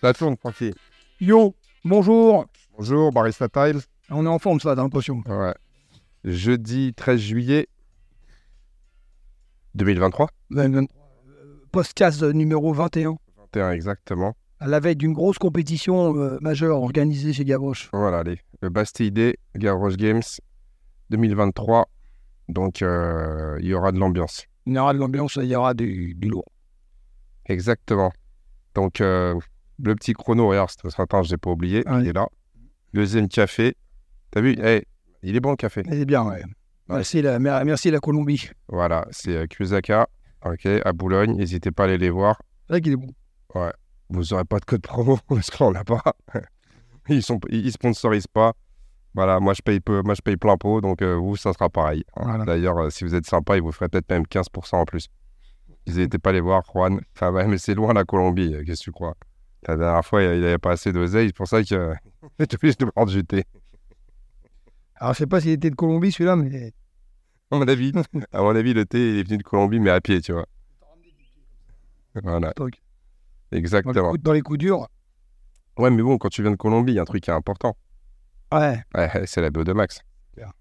Ça tourne, tranquille. Yo, bonjour. Bonjour, Barista Tiles. On est en forme, ça, dans l'impression. Ouais. Jeudi 13 juillet 2023. Podcast numéro 21, 21 exactement. à la veille d'une grosse compétition euh, majeure organisée chez Gavroche. Voilà, allez. Le Bastille Day, Garrosh Games 2023. Donc, euh, il y aura de l'ambiance. Il y aura de l'ambiance, il y aura du, du lourd. Exactement. Donc, euh, le petit chrono, regarde, ce matin, je n'ai pas oublié. Ouais. Il est là. Deuxième café. T'as vu? Eh, Il est bon le café. C'est bien, ouais. Merci, la, mer- merci la Colombie. Voilà, c'est euh, Kusaka, ok, à Boulogne. N'hésitez pas à aller les voir. C'est vrai qu'il est bon. Vous n'aurez pas de code promo parce qu'on l'a pas. Ils sont, ils sponsorisent pas. Voilà, moi je paye peu, moi je paye plein pot, donc euh, vous ça sera pareil. Voilà. D'ailleurs, euh, si vous êtes sympa, ils vous feraient peut-être même 15% en plus. Ils n'étaient pas les voir, Juan. Enfin ouais, mais c'est loin la Colombie, euh, qu'est-ce que tu crois? La dernière fois, il n'avait pas assez d'oseille, c'est pour ça que euh, j'étais obligé de prendre du thé. Alors, je sais pas s'il était de Colombie, celui-là, mais À mon avis, à mon avis, le thé il est venu de Colombie, mais à pied, tu vois. Voilà, donc, exactement. dans les coups durs. Ouais, mais bon, quand tu viens de Colombie, il y a un truc qui est important. Ouais. Ouais, c'est la BO2 Max. Clair.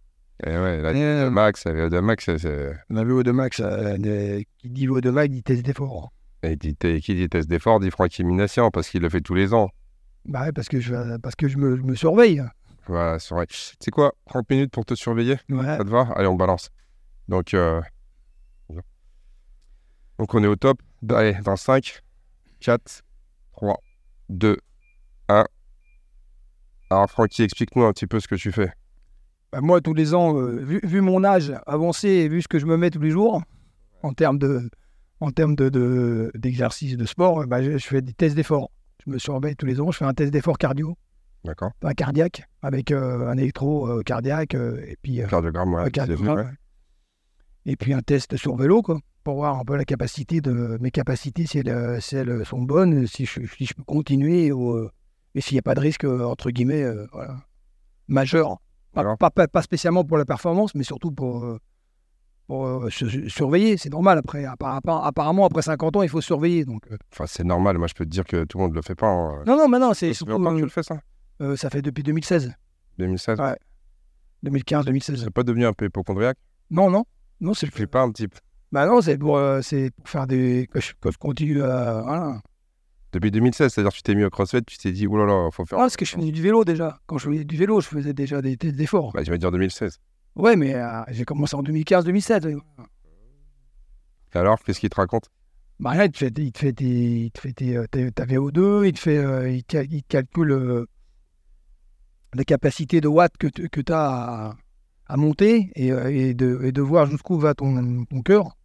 Et ouais, la euh, Max, la BO2 Max, c'est- c'est. on a vu de Max, euh, qui dit de Max, dit test d'effort. Et dit- qui dit test d'effort dit Francky Minassian parce qu'il le fait tous les ans. Bah ouais, parce que je, parce que je, me, je me surveille. Voilà, c'est vrai. Tu sais quoi 30 minutes pour te surveiller Ouais. Ça te va? Allez, on balance. Donc, euh, donc on est au top. Allez, dans 5, 4, 3, 2, 1. Alors, Francky, explique-nous un petit peu ce que tu fais. Bah, moi, tous les ans, euh, vu, vu mon âge avancé et vu ce que je me mets tous les jours, en termes de, en termes de, de- d'exercice de sport, euh, bah, je, je fais des tests d'effort. Je me surveille tous les ans. Je fais un test d'effort cardio, D'accord pas cardiaque, avec euh, un électro euh, cardiaque et puis Cardiogramme, ouais. un c'est cardiogramme, vrai. ouais. et puis un test sur vélo, quoi, pour voir un peu la capacité de mes capacités, si elles, si elles sont bonnes, si je, si je peux continuer ou, et s'il n'y a pas de risque entre guillemets, euh, voilà, majeur. Pas- pas spécialement pour la performance, mais surtout pour, euh, surveiller. C'est normal après. Appar- appar- apparemment, après 50 ans, il faut surveiller. Donc, euh, Enfin, c'est normal. Moi, je peux te dire que tout le monde ne le fait pas. hein. Non, non, mais non, Ça c'est fait surtout. longtemps que tu euh, le fais, ça? euh, ça fait depuis 2016, 2016 Ouais. 2015, 2016. C'est pas devenu un peu hypochondriaque? Non, non, non, c'est Tu fais pas un peu Bah non, c'est pour, euh, c'est pour faire des. Que je, que je continue à. Voilà. Depuis 2016, c'est-à-dire que tu t'es mis au crossfit, tu t'es dit, oh là là, faut faire. Non, parce que je faisais du vélo déjà. Quand je faisais du vélo, je faisais déjà des tests d'efforts. Bah, tu vas dire 2016. Ouais, mais euh, j'ai commencé en 2015-2017. Et alors, qu'est-ce qu'il te raconte? Bah rien, il te fait, il te fait, tes- il te fait tes- ta VO2, il te, fait, euh, il, calcule euh, la capacité de watts que tu as à, à monter et, euh, et de, et de voir jusqu'où va ton, ton cœur,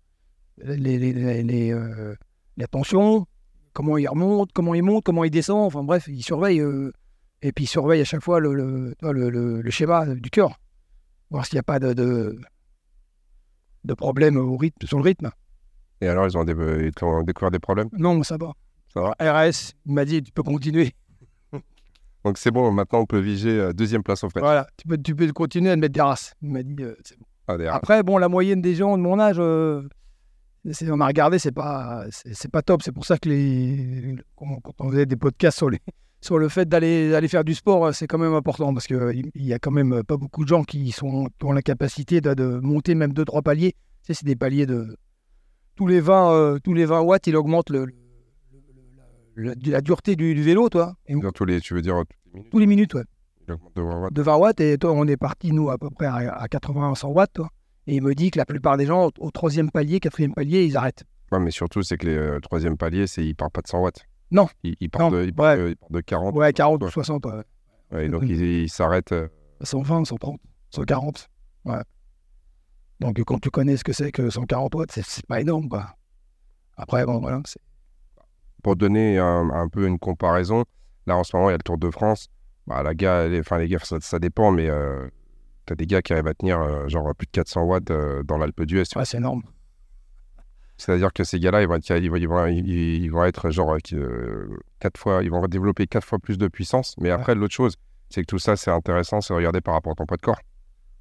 les, les, les, les, euh, la tension, comment il remonte, comment il monte, comment il descend, enfin bref, il surveille. et puis il surveille à chaque fois le, le, le- le schéma du cœur, voir s'il n'y a pas de, de, de problème au rythme, sur le rythme. Et alors, ils ont, dé- ils t'ont découvert des problèmes? Non, ça va. Ça va RS, il m'a dit, tu peux continuer. Donc, c'est bon, maintenant, on peut viger euh, deuxième place au frais. Voilà, tu peux, tu peux continuer à mettre des races. Il m'a dit, euh, c'est bon. Ah, Après, bon, la moyenne des gens de mon âge, euh, on a regardé, c'est pas, c'est pas top. C'est pour ça que les, quand on faisait des podcasts sur, les, sur le fait d'aller d'aller faire du sport, euh, c'est quand même important parce qu'il il y a quand même pas beaucoup de gens qui, sont, qui ont la capacité de, de monter même 2-3 paliers. Tu sais, c'est des paliers de. Tous les 20, euh, tous les 20 watts, il augmente le, le- le- la, la dureté du, du vélo, toi. Et Dans tous les, tu veux dire, euh, toutes les minutes? Tous les minutes, ouais. il augmente de 20 watts. de 20 watts et toi, on est parti, nous, à peu près à, à 80 100 watts. toi. Et il me dit que la plupart des gens, au, troisième palier, quatrième palier, ils arrêtent. Ouais, mais surtout, c'est que le troisième palier, c'est il part pas de 100 watts. Non. Il, il part, Non, de, il part ouais. de- il part de 40. Ouais, 40 ou Ouais. 60, ouais. Donc, il, il s'arrête. euh, 120, 130, 140. Ouais. Donc, quand tu connais ce que c'est que 140 watts, c'est- pas énorme, quoi. Après, bon, voilà. pour donner un, un peu une comparaison, là, en ce moment, il y a le Tour de France. Bah, la gars, les, enfin, les gars, ça, ça dépend, mais euh, t'as des gars qui arrivent à tenir euh, genre plus de 400 watts euh, dans l'Alpe d'Huez. tu ouais, c'est énorme. C'est-à-dire que ces gars-là, ils vont être, ils vont, ils vont, ils- vont être genre euh, quatre fois, ils vont développer quatre fois plus de puissance. Mais après, l'autre chose, c'est que tout ça, c'est intéressant, c'est regarder par rapport à ton poids de corps.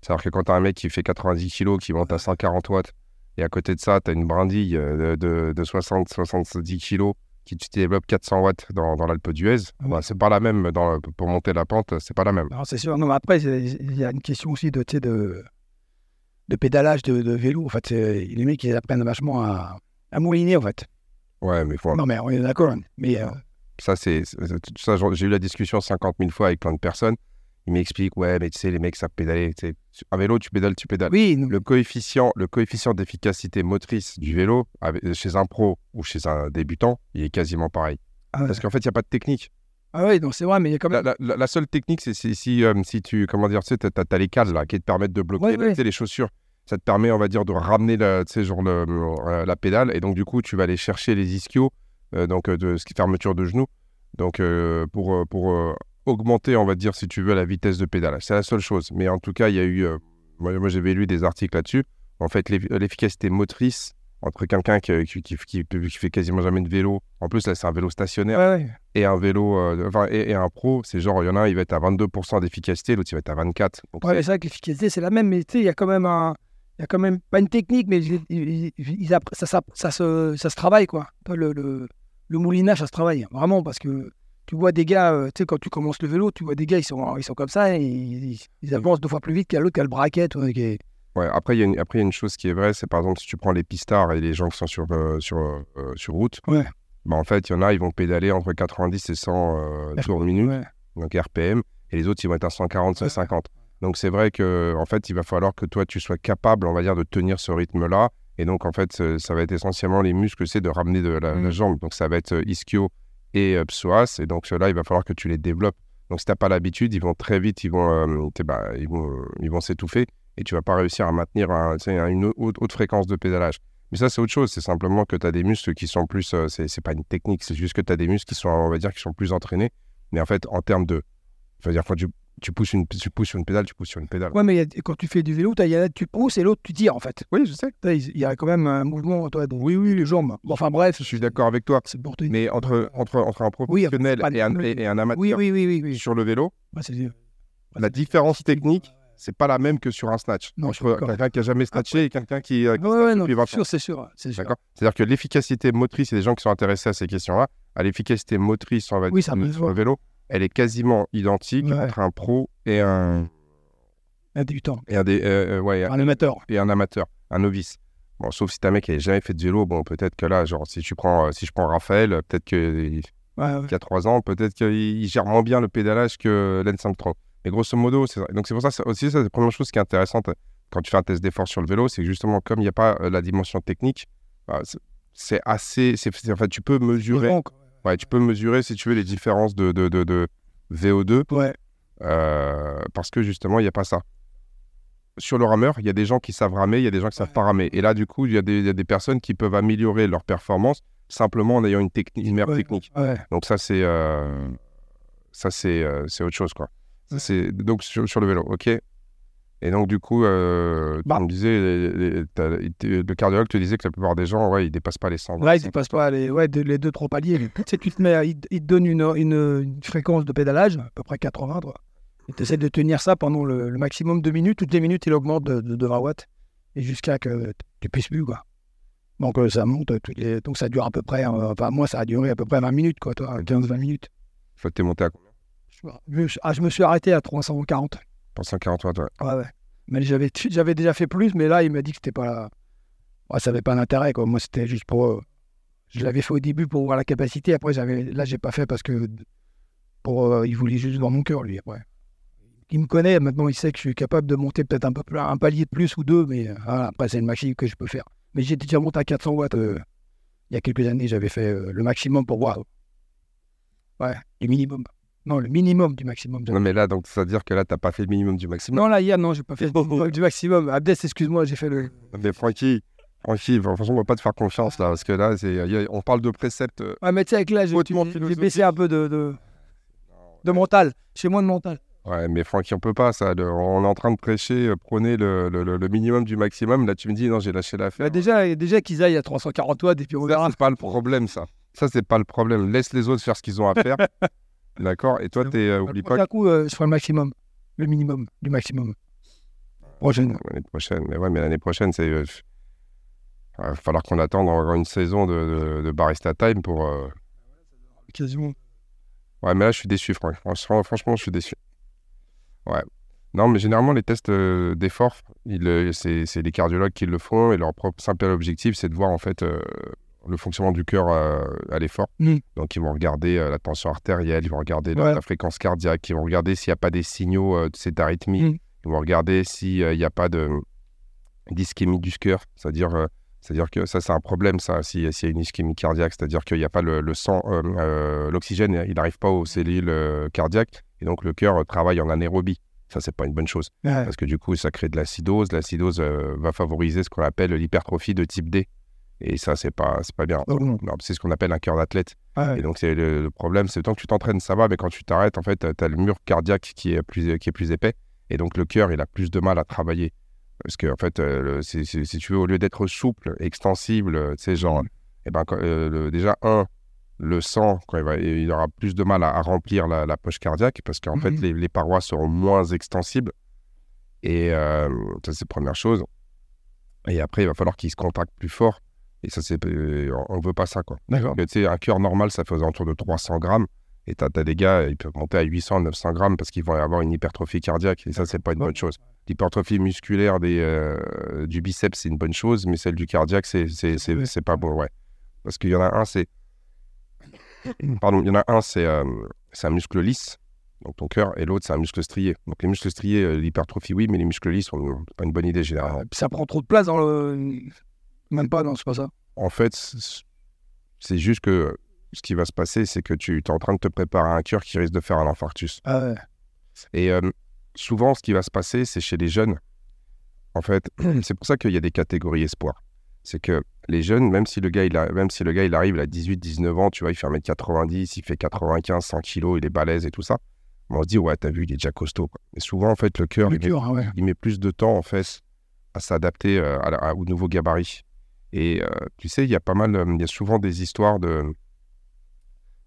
C'est-à-dire que quand t'as un mec qui fait 90 kilos, qui monte à 140 watts, et à côté de ça, t'as une brindille euh, de, de, de 60, 70 kilos qui tu développes 400 watts dans, dans l'Alpe d'Huez, Ah bah, c'est pas la même dans, pour monter la pente, c'est pas la même. Non, c'est sûr. Non, mais après, il y a une question aussi de, de pédalage de, de vélo. En fait, les mecs, ils apprennent vachement à, à mouliner, en fait. Ouais, mais faut- Non, mais on est d'accord. Mais euh, ça, c'est ça, j'ai eu la discussion 50 000 fois avec plein de personnes. Ils m'expliquent, ouais, mais tu sais, les mecs savent pédaler. tu sais. Un vélo, tu pédales, tu pédales. oui, non, Le coefficient, le coefficient d'efficacité motrice du vélo avec- chez un pro ou chez un débutant, il est quasiment pareil. ah, ouais. Parce qu'en fait, il n'y a pas de technique. Ah oui, non, c'est vrai, mais il y a quand même. la- la- la seule technique, c'est si, si, euh, si tu, comment dire, tu sais, t'as, les cadres là, qui te permettent de bloquer Ouais, ouais. les chaussures. Ça te permet, on va dire, de ramener la, genre le- euh, la pédale. Et donc, du coup, tu vas aller chercher les ischios, euh, donc de ce qui fermeture de genoux, donc euh, pour, pour augmenter, on va dire, si tu veux, la vitesse de pédalage. C'est la seule chose. Mais en tout cas, il y a eu, moi, moi, j'avais lu des articles là-dessus. En fait, l'eff- l'efficacité motrice entre quelqu'un qui, qui, qui, qui- qui fait quasiment jamais de vélo, en plus là c'est un vélo stationnaire, Ouais, ouais. et un vélo, euh, enfin, et, et un pro, c'est genre, il y en a un, il va être à 22% d'efficacité, l'autre, il va être à 24%. Donc, Ouais, c'est- vrai que l'efficacité, c'est la même, mais tu sais, il y a quand même un. Il y a quand même pas une technique, mais ils- ils- ils app- ça, ça, ça se, ça se travaille, quoi. Toi, Le, le, le moulinage, ça se travaille, vraiment, parce que tu vois des gars, euh, tu sais, quand tu commences le vélo, tu vois des gars, ils sont, ils sont comme ça, et ils, avancent deux fois plus vite qu'à l'autre qui a le braquet, tu vois, qui est- ouais, après, il y, a une- après, y a une chose qui est vraie, c'est par exemple, si tu prends les pistards et les gens qui sont sur, euh, sur, euh, sur route, Ouais. bah, en fait, il y en a, ils vont pédaler entre 90 et 100 euh, tours de minute, Ouais. donc RPM, et les autres, ils vont être à 140, Ouais. 150. Donc, c'est vrai que, en fait, il va falloir que toi, tu sois capable, on va dire, de tenir ce rythme-là. Et donc, en fait, ça va être essentiellement les muscles, c'est de ramener de la, Mm. la jambe. Donc, ça va être euh, ischio et psoas. Et donc, ceux-là, il va falloir que tu les développes. Donc, si tu n'as pas l'habitude, ils vont très vite, ils vont bah, ils vont, ils vont s'étouffer. Et tu vas pas réussir à maintenir un- une haute, haute fréquence de pédalage. Mais ça, c'est autre chose. C'est simplement que tu as des muscles qui sont plus. euh, c'est pas une technique, c'est juste que tu as des muscles qui sont, on va dire, qui sont plus entraînés. Mais en fait, en termes de. Je veux dire, quand tu, tu, pousses une, tu pousses sur une pédale, tu pousses sur une pédale. Ouais, mais a- quand tu fais du vélo, y a, tu pousses et l'autre, tu tires, en fait. Oui, je sais. Il y a quand même un mouvement, toi, oui, oui, les jambes. Bon, enfin, bref. Je suis d'accord avec toi. C'est pour. Mais entre, entre, entre un professionnel et, un, et, un amateur Oui, oui, oui, oui. oui. sur le vélo, c'est- la différence technique, c'est pas la même que sur un snatch. Non, quelqu'un qui a jamais snatché et quelqu'un qui. euh, qui Ouais, ouais, non, depuis 20 c'est sûr, c'est sûr. C'est sûr. D'accord C'est-à-dire que l'efficacité motrice, et les gens qui sont intéressés à ces questions-là, à l'efficacité motrice, va Oui, sur le vélo, elle est quasiment identique Ouais. entre un pro et un, Un débutant. et un, dé- euh, euh, ouais, Un amateur. et un amateur, un novice. Bon, sauf si t'as un mec qui n'a jamais fait de vélo, bon, peut-être que là, genre, si, tu prends, euh, si je prends Raphaël, peut-être qu'il Ouais, ouais. y a trois ans, peut-être qu'il il gère moins bien le pédalage que l'N 530. Mais grosso modo, c'est. Donc c'est pour ça, c'est aussi, ça, c'est la première chose qui est intéressante euh, quand tu fais un test d'effort sur le vélo, c'est que justement, comme il n'y a pas euh, la dimension technique, bah, c'est- c'est assez. c'est- c'est- enfin, tu peux mesurer. Donc, Ouais, tu peux mesurer, si tu veux, les différences de, de, de, de VO2 ouais. euh, parce que justement, il n'y a pas ça. Sur le rameur, il y a des gens qui savent ramer, il y a des gens qui savent pas ramer. Et là, du coup, il y, a des- il y a des personnes qui peuvent améliorer leur performance simplement en ayant une, technique, une meilleure technique. Donc ça, c'est euh, ça c'est c'est autre chose, quoi. C'est donc sur, sur le vélo, ok. Et donc du coup, euh, Bah. t'as- le cardiologue te disait que la plupart des gens, ouais, ils dépassent pas les 100. Ouais, ils dépassent pas les, ouais, les deux, trois paliers. Tu te mets, à- il, il te donne une, une, une fréquence de pédalage, à peu près 80, toi. Et tu essaies de tenir ça pendant le, le maximum de minutes. Toutes les minutes, il augmente de, de, de 20 watts. Et jusqu'à que tu puisses plus, quoi. Donc, euh, ça monte. les- Donc, ça dure à peu près, euh, enfin, moi, ça a duré à peu près 20 minutes, quoi, toi, 15-20 minutes. Toi, t'es monté à Je, ah, je me suis arrêté à 340. Pour 140 watts, ouais. Ouais, ouais. Mais j'avais, j'avais déjà fait plus, mais là, il m'a dit que c'était pas. Ouais, ça n'avait pas d'intérêt, quoi. Moi, c'était juste pour. euh, Je l'avais fait au début pour voir la capacité. Après, j'avais. Là, j'ai pas fait parce que. Pour, euh, il voulait juste voir mon cœur, lui. Après. Il me connaît, maintenant, il sait que je suis capable de monter peut-être un peu plus, un palier de plus ou deux, mais euh, voilà, après, c'est le maximum que je peux faire. Mais j'ai déjà monté à 400 watts. euh, il y a quelques années, j'avais fait euh, le maximum pour voir. Ouais, le minimum. Non, le minimum du maximum. Non, mais là, donc, ça veut dire que là, t'as pas fait le minimum du maximum. Non, là, hier, non, j'ai pas fait le du maximum. Abdes, excuse-moi, j'ai fait le. Mais Francky, Francky, franchement, on va pas te faire confiance là, parce que là, c'est, on parle de préceptes. euh, Ouais, mais tu sais, avec l'âge, Hautement j'ai- j'ai baissé un peu de, de, de mental. Chez moi, de mental. Ouais, mais Francky, on peut pas ça. le- on est en train de prêcher, euh, prôner le, le- minimum du maximum. Là, tu me dis, non, j'ai lâché l'affaire. Bah, déjà, déjà qu'ils aillent à 340 watts et puis on Ça, verra. c'est pas le problème, ça. Ça, c'est pas le problème. Laisse les autres faire ce qu'ils ont à faire. D'accord Et toi, t'es, euh, Le oublie pas prochain coup, euh, je ferai le maximum. Le minimum du maximum. Prochaine. l'année prochaine. Mais ouais, mais l'année prochaine, c'est. euh, Il va falloir qu'on attende encore une saison de, de, de Barista Time pour, euh, quasiment. Ouais, mais là, je suis déçu, Franck. Franchement, franchement, je suis déçu. Ouais. Non, mais généralement, les tests euh, d'effort, euh, c'est c'est les cardiologues qui le font et leur propre simple objectif, c'est de voir en fait euh, le fonctionnement du cœur euh, à l'effort. Mm. Donc, ils vont regarder euh, la tension artérielle, ils vont regarder la, Ouais. la fréquence cardiaque, ils vont regarder s'il n'y a pas des signaux euh, de cette arythmie, Mm. ils vont regarder s'il n'y a pas de d'ischémie du cœur, c'est-à-dire c'est-à-dire que ça, c'est un problème, ça, si- s'il y a une ischémie cardiaque, c'est-à-dire qu'il n'y a pas le, le sang, euh, euh, l'oxygène, il n'arrive pas aux cellules euh, cardiaques, et donc le cœur travaille en anaérobie. Ça, c'est pas une bonne chose, Ouais. parce que du coup, ça crée de l'acidose. L'acidose va favoriser ce qu'on appelle l'hypertrophie de type D. Et ça, c'est pas, c'est pas bien. Oh c'est ce qu'on appelle un cœur d'athlète. Ouais. Et donc, c'est le, le problème, c'est tant que tu t'entraînes, ça va, mais quand tu t'arrêtes, en fait, tu as le mur cardiaque qui est, plus, qui est plus épais. Et donc, le cœur, il a plus de mal à travailler. Parce que, en fait, euh, le- si tu veux, au lieu d'être souple, extensible, euh, tu sais, genre, eh ben, quand- euh, le- déjà, un, le sang, quand il, va, il aura plus de mal à, à remplir la, la poche cardiaque, parce qu'en fait, Mhm. les, les parois seront moins extensibles. Et euh, ça, c'est la première chose. Et après, il va falloir qu'il se compacte plus fort. Et ça, c'est, euh, on ne veut pas ça, quoi. D'accord. Tu sais, un cœur normal, ça fait aux alentours de 300 grammes. Et tu as, des gars, ils peuvent monter à 800, 900 grammes parce qu'ils vont avoir une hypertrophie cardiaque. Et ça, c'est pas une bonne chose. L'hypertrophie musculaire des, euh, du biceps, c'est une bonne chose, mais celle du cardiaque, c'est, c'est, c'est, c'est pas bon, ouais. Parce qu'il y en a un, c'est. Pardon, il y en a un, c'est, euh, c'est un muscle lisse, donc ton cœur, et l'autre, c'est un muscle strié. Donc les muscles striés, l'hypertrophie, oui, mais les muscles lisses, sont pas une bonne idée généralement. Ça prend trop de place dans le. Même pas, non, c'est pas ça. En fait, c'est juste que ce qui va se passer, c'est que tu es en train de te préparer à un cœur qui risque de faire un infarctus. Ah ouais. Et euh, souvent, ce qui va se passer, c'est chez les jeunes. En fait, c'est pour ça qu'il y a des catégories espoir. C'est que les jeunes, même si le gars, il, a, même si le gars, il arrive, il a 18, 19 ans, tu vois, il fait 1m90, il fait 95, 100 kilos, il est balèze et tout ça. On se dit, ouais, t'as vu, il est déjà costaud. quoi. Mais souvent, en fait, le cœur, il hein, ouais. il met plus de temps en fait à s'adapter euh, à la- à- au nouveau gabarit. Et euh, tu sais, il y a pas mal, euh, il y a souvent des histoires de,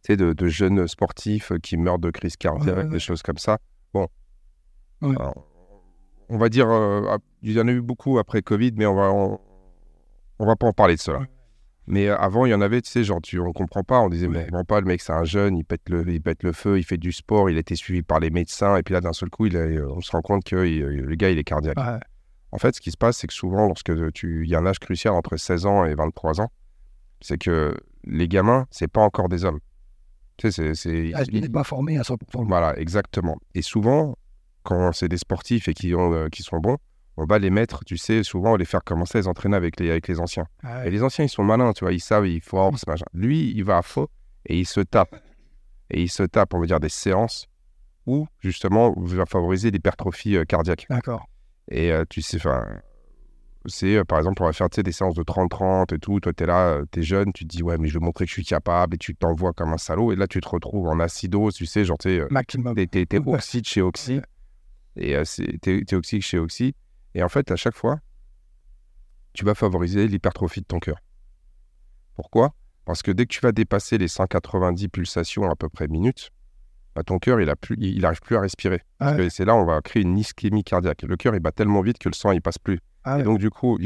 tu sais, de, de jeunes sportifs euh, qui meurent de crise cardiaque, Ouais, ouais, des choses comme ça. Bon. Alors, on va dire, euh, il y en a eu beaucoup après Covid, mais on va, on, on va pas en parler de cela. Mais avant, il y en avait, tu sais, genre, tu, on comprend pas. On disait, mais on comprend pas, le mec, c'est un jeune, il pète, le, il pète le feu, il fait du sport, il a été suivi par les médecins, et puis là, d'un seul coup, il a- on se rend compte que il- le gars, il est cardiaque. Ouais. En fait, ce qui se passe, c'est que souvent, lorsque tu, il y a un âge crucial entre 16 ans et 23 ans, c'est que les gamins, c'est pas encore des hommes. Tu sais, c'est, c'est- Ah, il n'est pas formé à 100%. voilà, exactement. Et souvent, quand c'est des sportifs et qui, ont, euh, qui sont bons, on va les mettre, tu sais, souvent, on les faire commencer à les entraîner avec les, avec les anciens. Ah Et les anciens, ils sont malins, tu vois, ils savent, ils forcent, machin. Lui, il va à fond et il se tape. Et il se tape, on va dire, des séances où, justement, il va favoriser l'hypertrophie euh, cardiaque. D'accord. Et euh, tu sais, enfin, c'est euh, par exemple, on va faire tu des séances de 30-30 et tout. Toi, tu es là, tu es jeune, tu te dis, ouais, mais je vais montrer que je suis capable et tu t'envoies comme un salaud. Et là, tu te retrouves en acidose, tu sais, genre, tu es, Maximum. t'es, t'es- t'es Ouais. oxy de chez oxy. Et euh, c'est- t'es, t'es oxy chez oxy. Et en fait, à chaque fois, tu vas favoriser l'hypertrophie de ton cœur. Pourquoi? Parce que dès que tu vas dépasser les 190 pulsations à peu près minutes, bah, ton cœur, il n'arrive il, il arrive plus à respirer. Ah ouais. Et c'est là on va créer une ischémie cardiaque. Le cœur, il bat tellement vite que le sang, il passe plus. Ah Et donc, du coup,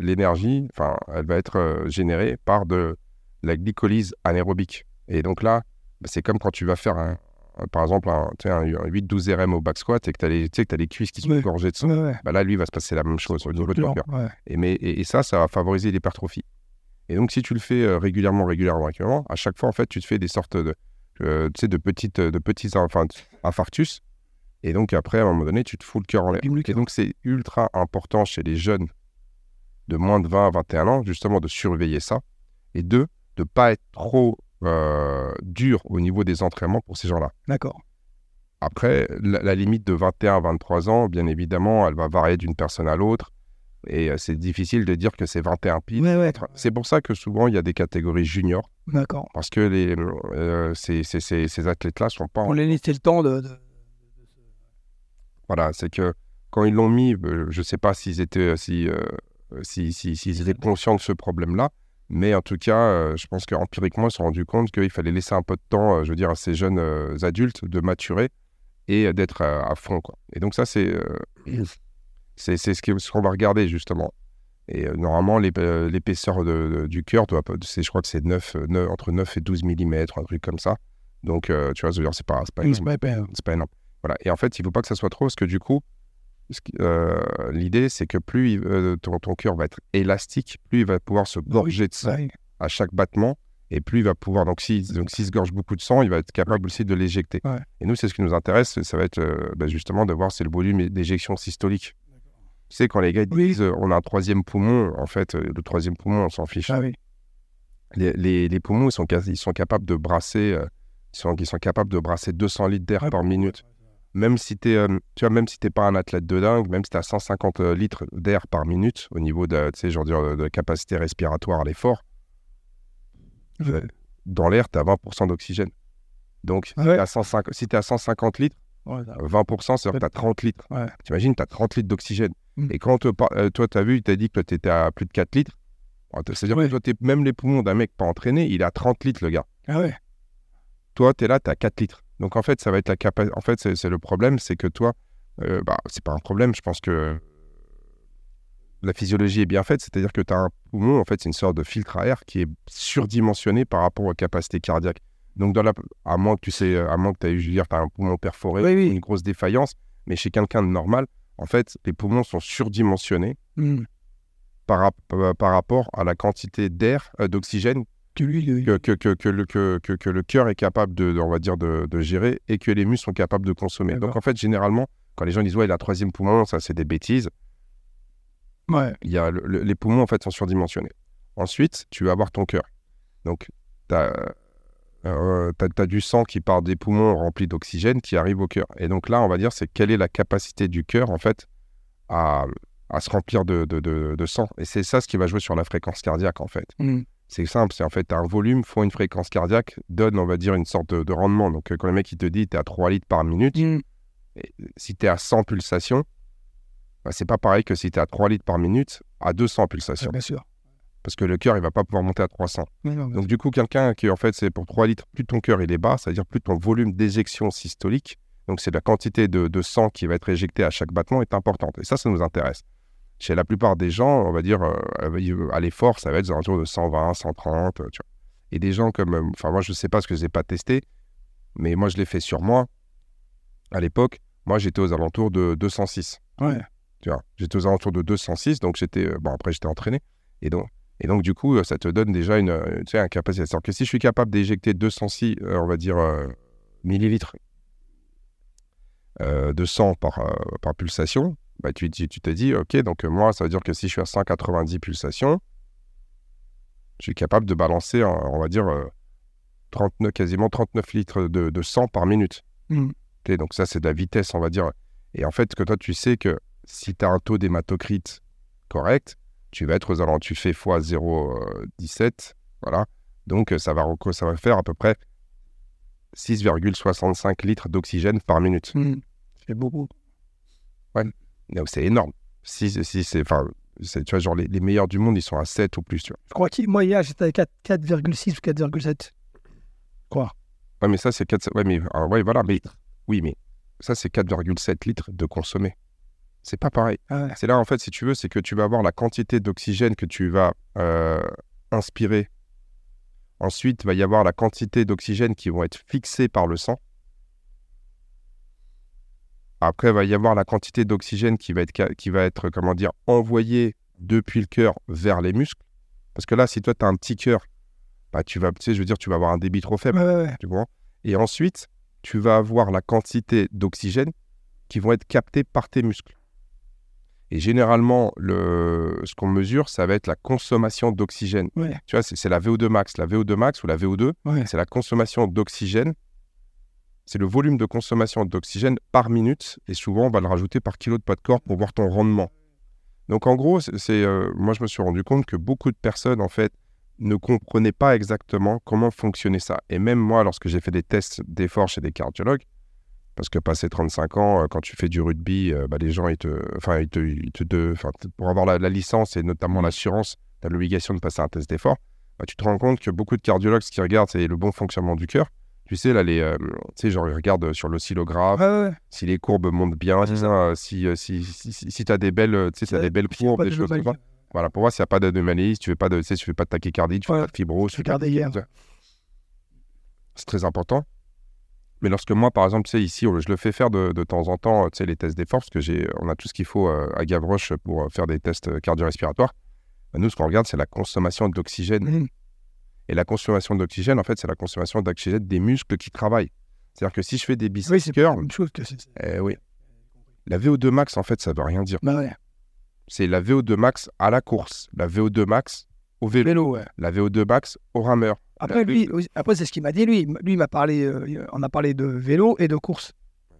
l'énergie, enfin, elle va être euh, générée par de la glycolyse anaérobique. Et donc là, bah, c'est comme quand tu vas faire, un, un- par exemple, un, un, un 8-12 RM au back squat et que tu as, t'as les cuisses qui sont Ouais. gorgées de sang. Bah là, lui, il va se passer la même chose au niveau de ton cœur. Ouais. Et, mais, et, et ça, ça va favoriser l'hypertrophie. Et donc, si tu le fais euh, régulièrement, régulièrement, régulièrement, à chaque fois, en fait, tu te fais des sortes de, euh, tu sais, de, petites, de petits enfin, infarctus. Et donc, après, à un moment donné, tu te fous le cœur en l'air. Et donc, c'est ultra important chez les jeunes de moins de 20 à 21 ans, justement, de surveiller ça. Et deux, de pas être trop euh, dur au niveau des entraînements pour ces gens-là. D'accord. Après, la, la limite de 21 à 23 ans, bien évidemment, elle va varier d'une personne à l'autre. Et euh, c'est difficile de dire que c'est 21 piles. Ouais, ouais. C'est pour ça que souvent, il y a des catégories juniors, D'accord. parce que les, euh, ces, ces- ces- ces athlètes-là sont pas... On les laissait le temps de. Voilà, c'est que quand ils l'ont mis, euh, je ne sais pas s'ils étaient, si, euh, si, si- s'ils étaient conscients de ce problème-là, mais en tout cas, euh, je pense qu'empiriquement, ils se sont rendus compte qu'il fallait laisser un peu de temps, je veux dire, à ces jeunes adultes de maturer et d'être à, à fond. Quoi. Et donc ça, c'est c'est ce qu'on va regarder, justement. Et euh, normalement, euh, l'épaisseur du cœur, doit je crois que c'est 9, euh, 9 entre 9 et 12 mm, un truc comme ça. Donc, euh, tu vois, c'est pas, pas énorme. c'est pas énorme. Voilà. Et en fait, il ne faut pas que ça soit trop, parce que du coup, euh, l'idée, c'est que plus ton, ton cœur va être élastique, plus il va pouvoir se gorger de sang à chaque battement, et plus il va pouvoir. Donc, s'il donc, s'il se gorge beaucoup de sang, il va être capable aussi de l'éjecter. Ouais. Et nous, c'est ce qui nous intéresse, ça va être bah, justement de voir c'est le volume d'éjection systolique. Tu sais, quand les gars Oui. disent euh, on a un troisième poumon, en fait, euh, le troisième poumon, on s'en fiche. Ah oui. Les, les- les poumons, ils sont, quasi- ils sont capables de brasser, euh, ils sont, ils sont capables de brasser 200 litres d'air Ouais, par minute. Même si tu es, tu vois, même si t'es pas un athlète de dingue, même si tu as 150 litres d'air par minute au niveau de, tu sais, genre de capacité respiratoire à l'effort, Ouais. dans l'air, tu as 20% d'oxygène. Donc, Ah si ouais. tu à 150, si t'es à 150 litres, Ouais, ça- 20%, c'est-à-dire que tu as 30 litres. T'imagines, tu as 30 litres d'oxygène. Mm. Et quand par- euh, toi, tu as vu, il t'a dit que tu étais à plus de 4 litres. C'est-à-dire Ouais. que toi, même les poumons d'un mec pas entraîné, il est à 30 litres, le gars. Ah ouais. Toi, tu es là, tu as 4 litres. Donc, en fait, ça va être la capacité. En fait, c'est le problème, c'est que toi, euh, bah, c'est pas un problème. Je pense que la physiologie est bien faite. C'est-à-dire que tu as un poumon, en fait, c'est une sorte de filtre à air qui est surdimensionné par rapport aux capacités cardiaques. Donc, dans la... à moins que tu sais, à moins que tu aies, je veux dire, as un poumon perforé, Oui, oui. une grosse défaillance, mais chez quelqu'un de normal, en fait, les poumons sont surdimensionnés Hmm. par, euh, par rapport à la quantité d'air, euh, d'oxygène Que lui, le- que, que, que, que le, que, que, que le cœur est capable de, de- on va dire, de, de gérer et que les muscles sont capables de consommer. Donc en fait, généralement, quand les gens disent ouais, il a un troisième poumon, ça c'est des bêtises. Ouais. Il y a le- le- les poumons en fait sont surdimensionnés. Ensuite, tu vas avoir ton cœur. Donc tu as, du sang qui part des poumons remplis d'oxygène qui arrive au cœur. Et donc là, on va dire, c'est quelle est la capacité du cœur en fait à, à se remplir de, de, de- de sang. Et c'est ça ce qui va jouer sur la fréquence cardiaque en fait. Hmm. C'est simple, c'est en fait un volume fois une fréquence cardiaque donne, on va dire, une sorte de, de rendement. Donc euh, quand le mec il te dit tu es à 3 litres par minute, et si tu es à 100 pulsations, bah, c'est pas pareil que si tu es à 3 litres par minute à 200 Ouais, pulsations. bien sûr. Parce que le cœur il va pas pouvoir monter à 300. Mais non, mais- Donc du coup, quelqu'un qui en fait c'est pour 3 litres, plus ton cœur il est bas, c'est-à-dire plus ton volume d'éjection systolique, donc c'est la quantité de, de sang qui va être éjectée à chaque battement est importante. Et ça, ça nous intéresse. Chez la plupart des gens, on va dire, euh, à l'effort, ça va être aux alentours de 120, 130, euh, tu vois. Et des gens comme, euh, enfin moi je sais pas ce que je n'ai pas testé, mais moi je l'ai fait sur moi. À l'époque, moi j'étais aux alentours de 206. Ouais. Tu vois, j'étais aux alentours de 206, donc j'étais, euh, bon après j'étais entraîné, et donc, et donc du coup euh, ça te donne déjà une, euh, tu sais, une capacité. C'est-à-dire que si je suis capable d'éjecter 206, euh, on va dire millilitres de sang par, par pulsation, bah, tu, tu, tu te dis, ok, donc moi ça veut dire que si je suis à 190 pulsations, je suis capable de balancer, on va dire, 39, quasiment 39 litres de, de sang par minute. Ok, donc ça, c'est de la vitesse, on va dire. Et en fait, que toi, tu sais que si tu as un taux d'hématocrite correct, tu vas être aux alentours, tu fais x 0,17, voilà. Donc, euh, ça va, reco- ça va faire à peu près 6,65 litres d'oxygène par minute. Hmm. C'est beaucoup. Donc, c'est énorme. Si, si c'est, enfin, c'est- tu vois, genre, les, les meilleurs du monde, ils sont à 7 ou plus, tu vois. Je crois que moi, hier, j'étais à 4 4,6 ou 4,7. Quoi Ouais, mais ça, c'est 4, ouais, mais, ah, ouais, voilà, mais, oui, mais ça, c'est 4,7 litres de consommé. C'est pas pareil. Ah ouais. C'est là, en fait, si tu veux, c'est que tu vas avoir la quantité d'oxygène que tu vas euh, inspirer. Ensuite, il va y avoir la quantité d'oxygène qui vont être fixées par le sang. Après, il va y avoir la quantité d'oxygène qui va être, qui va être, comment dire, envoyée depuis le cœur vers les muscles. Parce que là, si toi, tu as un petit cœur, bah, tu vas, tu sais, je veux dire, tu vas avoir un débit trop faible Ouais, ouais, ouais. tu vois. Et ensuite, tu vas avoir la quantité d'oxygène qui vont être captées par tes muscles. Et généralement, le, ce qu'on mesure, ça va être la consommation d'oxygène. Ouais. Tu vois, c'est la VO2 max. La VO2 max ou la VO2, Ouais. c'est la consommation d'oxygène. C'est le volume de consommation d'oxygène par minute. Et souvent, on va le rajouter par kilo de poids de corps pour voir ton rendement. Donc, en gros, c'est, c'est, euh, moi, je me suis rendu compte que beaucoup de personnes, en fait, ne comprenaient pas exactement comment fonctionnait ça. Et même moi, lorsque j'ai fait des tests d'effort chez des cardiologues, parce que passé 35 ans, euh, quand tu fais du rugby, euh, bah, les gens, ils te, enfin, ils te, ils te de- pour avoir la, la licence et notamment l'assurance, tu as l'obligation de passer un test d'effort. Bah, tu te rends compte que beaucoup de cardiologues, ce qu'ils regardent, c'est le bon fonctionnement du cœur. Tu sais, là, les, euh, tu sais, genre, ils regardent sur l'oscillographe, Ouais, ouais. si les courbes montent bien, si, ça, si, si, si, si, tu as des belles, tu sais, t'as des belles courbes, des de choses comme ça. Voilà, pour voir s'il n'y a pas d'anomalie, si tu fais pas de, tu sais, tu fais pas de tachycardie, tu fais Ouais. pas de fibrose. Je regardais hier. C'est très important. Mais lorsque moi, par exemple, tu sais, ici, je le fais faire de, de temps en temps, tu sais, les tests d'effort, parce que j'ai, on a tout ce qu'il faut euh, à Gavroche pour euh, faire des tests euh, cardio-respiratoires. Bah, nous, ce qu'on regarde, c'est la consommation d'oxygène. Mhm. Et la consommation d'oxygène, en fait, c'est la consommation d'oxygène des muscles qui travaillent. C'est-à-dire que si je fais des biceps Oui, curls, même chose que c'est. eh oui. La VO2 max, en fait, ça veut rien dire. Bah ouais. C'est la VO2 max à la course, la VO2 max au vélo, Vélo, ouais. la VO2 max au rameur. Après, lui, aussi- après c'est ce qu'il m'a dit, lui. Lui, il m'a parlé, euh, on a parlé de vélo et de course.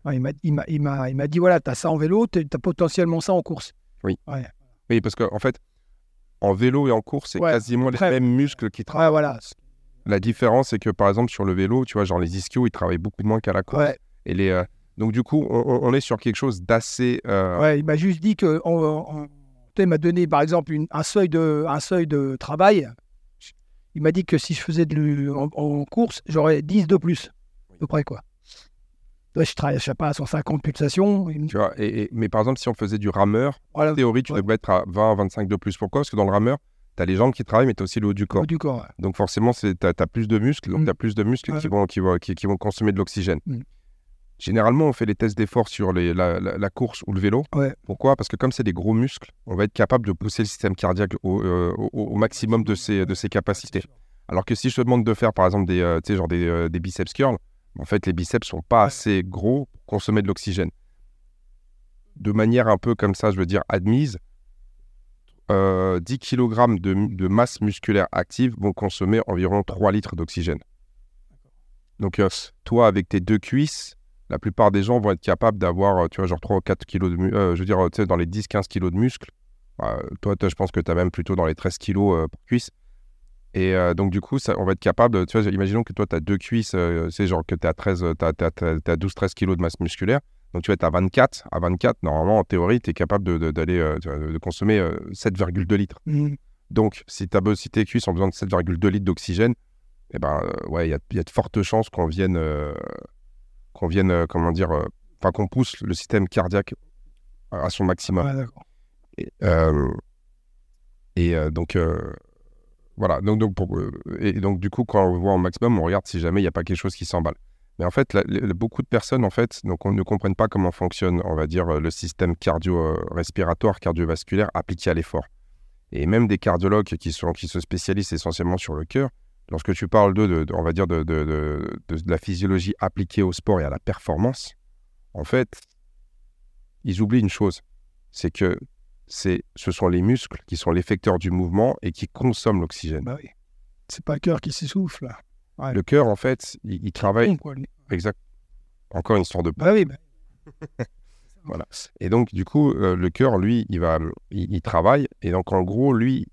Ouais, il m'a dit, voilà, tu as ça en vélo, tu as potentiellement ça en course. Oui. Ouais, Oui, parce qu'en en fait, en vélo et en course, c'est Ouais, quasiment les mêmes muscles qui travaillent. voilà. La différence, c'est que par exemple, sur le vélo, tu vois, genre les ischios, ils travaillent beaucoup moins qu'à la course. Et les, euh, Donc, du coup, on, est sur quelque chose d'assez. euh, ouais, il m'a juste dit que on, il m'a donné, par exemple, une- un, seuil de, un seuil de travail. Il m'a dit que si je faisais de, en, en course, j'aurais 10 de plus, à peu près, quoi. Ouais, je travaille, je sais pas, à 150 pulsations. Tu vois, et, et- mais par exemple, si on faisait du rameur, Voilà, en théorie, tu Ouais. devrais être à 20 25 de plus. Pourquoi? Parce que dans le rameur, tu as les jambes qui travaillent, mais tu as aussi le haut du corps. haut du corps. ouais. Donc forcément, tu as, plus de muscles, donc Mm. tu as plus de muscles qui, vont, qui, vont, qui, qui vont consommer de l'oxygène. Mm. Généralement, on fait les tests d'effort sur les- la, la- la course ou le vélo. Ouais. Pourquoi? Parce que comme c'est des gros muscles, on va être capable de pousser le système cardiaque au, euh, au- au maximum de ses, de ses capacités. Alors que si je te demande de faire, par exemple, des, euh, genre des, euh, des biceps curls, en fait, les biceps sont pas Ouais. assez gros pour consommer de l'oxygène. De manière un peu comme ça, je veux dire, admise, euh, 10 kg de, de masse musculaire active vont consommer environ 3 litres d'oxygène. Donc, euh, toi, avec tes deux cuisses, la plupart des gens vont être capables d'avoir, euh, tu vois, genre 3 ou 4 kilos de muscles, je veux dire, euh, tu sais, dans les 10-15 kilos de muscles. Euh, toi, je pense que tu as même plutôt dans les 13 kilos euh, pour cuisse. Et euh, donc, du coup, ça, on va être capable, tu vois, imaginons que toi, tu as deux cuisses, euh, c'est genre que tu as, 13, euh, t'as- t'as- t'as- t'as 12-13 kilos de masse musculaire. Donc, tu vas être à 24. À 24, normalement, en théorie, tu es capable de, de- d'aller, euh, de consommer euh, 7,2 litres. Mhm. Donc, si, be- si tes cuisses ont besoin de 7,2 litres d'oxygène, eh ben, euh, ouais, il y a, il y a de fortes chances qu'on vienne, euh, qu'on vienne, euh, comment dire, euh, enfin, qu'on pousse le système cardiaque à son maximum. Ouais, d'accord. Et, euh, et, donc, voilà. Donc, donc, pour- et donc, du coup, quand on voit au maximum, on regarde si jamais il n'y a pas quelque chose qui s'emballe. Mais en fait, la- la- beaucoup de personnes, en fait, donc, on ne comprennent pas comment fonctionne, on va dire, le système cardio-respiratoire, cardiovasculaire appliqué à l'effort. Et même des cardiologues qui, sont, qui se spécialisent essentiellement sur le cœur, lorsque tu parles de, de- on va dire, de, de- la physiologie appliquée au sport et à la performance, en fait, ils oublient une chose, c'est que c'est, ce sont les muscles qui sont l'effecteur du mouvement et qui consomment l'oxygène. Bah oui. C'est pas le cœur qui s'essouffle. Ouais. Le cœur, en fait, il, il travaille Bon, quoi, lui. exact. Encore une histoire de Bah oui, bah, Et donc, du coup, euh, le cœur, lui, il va, il, il travaille. Et donc, en gros, lui,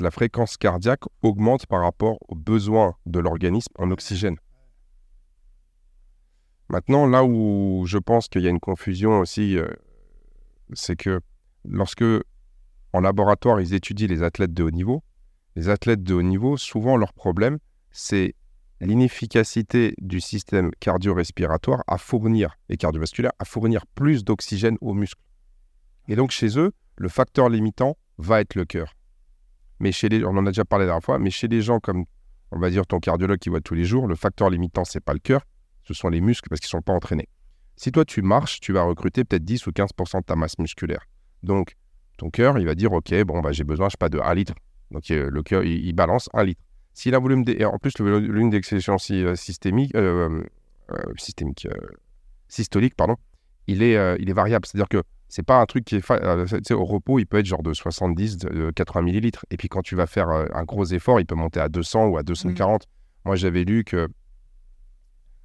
la fréquence cardiaque augmente par rapport aux besoins de l'organisme en oxygène. Maintenant, là où je pense qu'il y a une confusion aussi, euh, c'est que lorsque, en laboratoire, ils étudient les athlètes de haut niveau, les athlètes de haut niveau, souvent, leur problème, c'est l'inefficacité du système cardio-respiratoire à fournir, et cardiovasculaire, à fournir plus d'oxygène aux muscles. Et donc chez eux, le facteur limitant va être le cœur. Mais chez les, on en a déjà parlé la dernière fois, mais chez les gens comme, on va dire, ton cardiologue qui voit tous les jours, le facteur limitant, c'est pas le cœur, ce sont les muscles parce qu'ils sont pas entraînés. Si toi tu marches, tu vas recruter peut-être 10 ou 15% de ta masse musculaire. Donc ton cœur, il va dire, ok, bon, bah, j'ai besoin, je pas, de 1 litre. Donc le cœur, il balance 1 litre. Volume, en plus, le volume d'excrétion euh, systémique, euh, euh, systémique, euh, systolique, pardon, il est, il est variable. C'est-à-dire que c'est pas un truc qui est. fa- au repos, il peut être genre de 70, de 80 millilitres. Et puis quand tu vas faire un gros effort, il peut monter à 200 ou à 240. Moi, j'avais lu que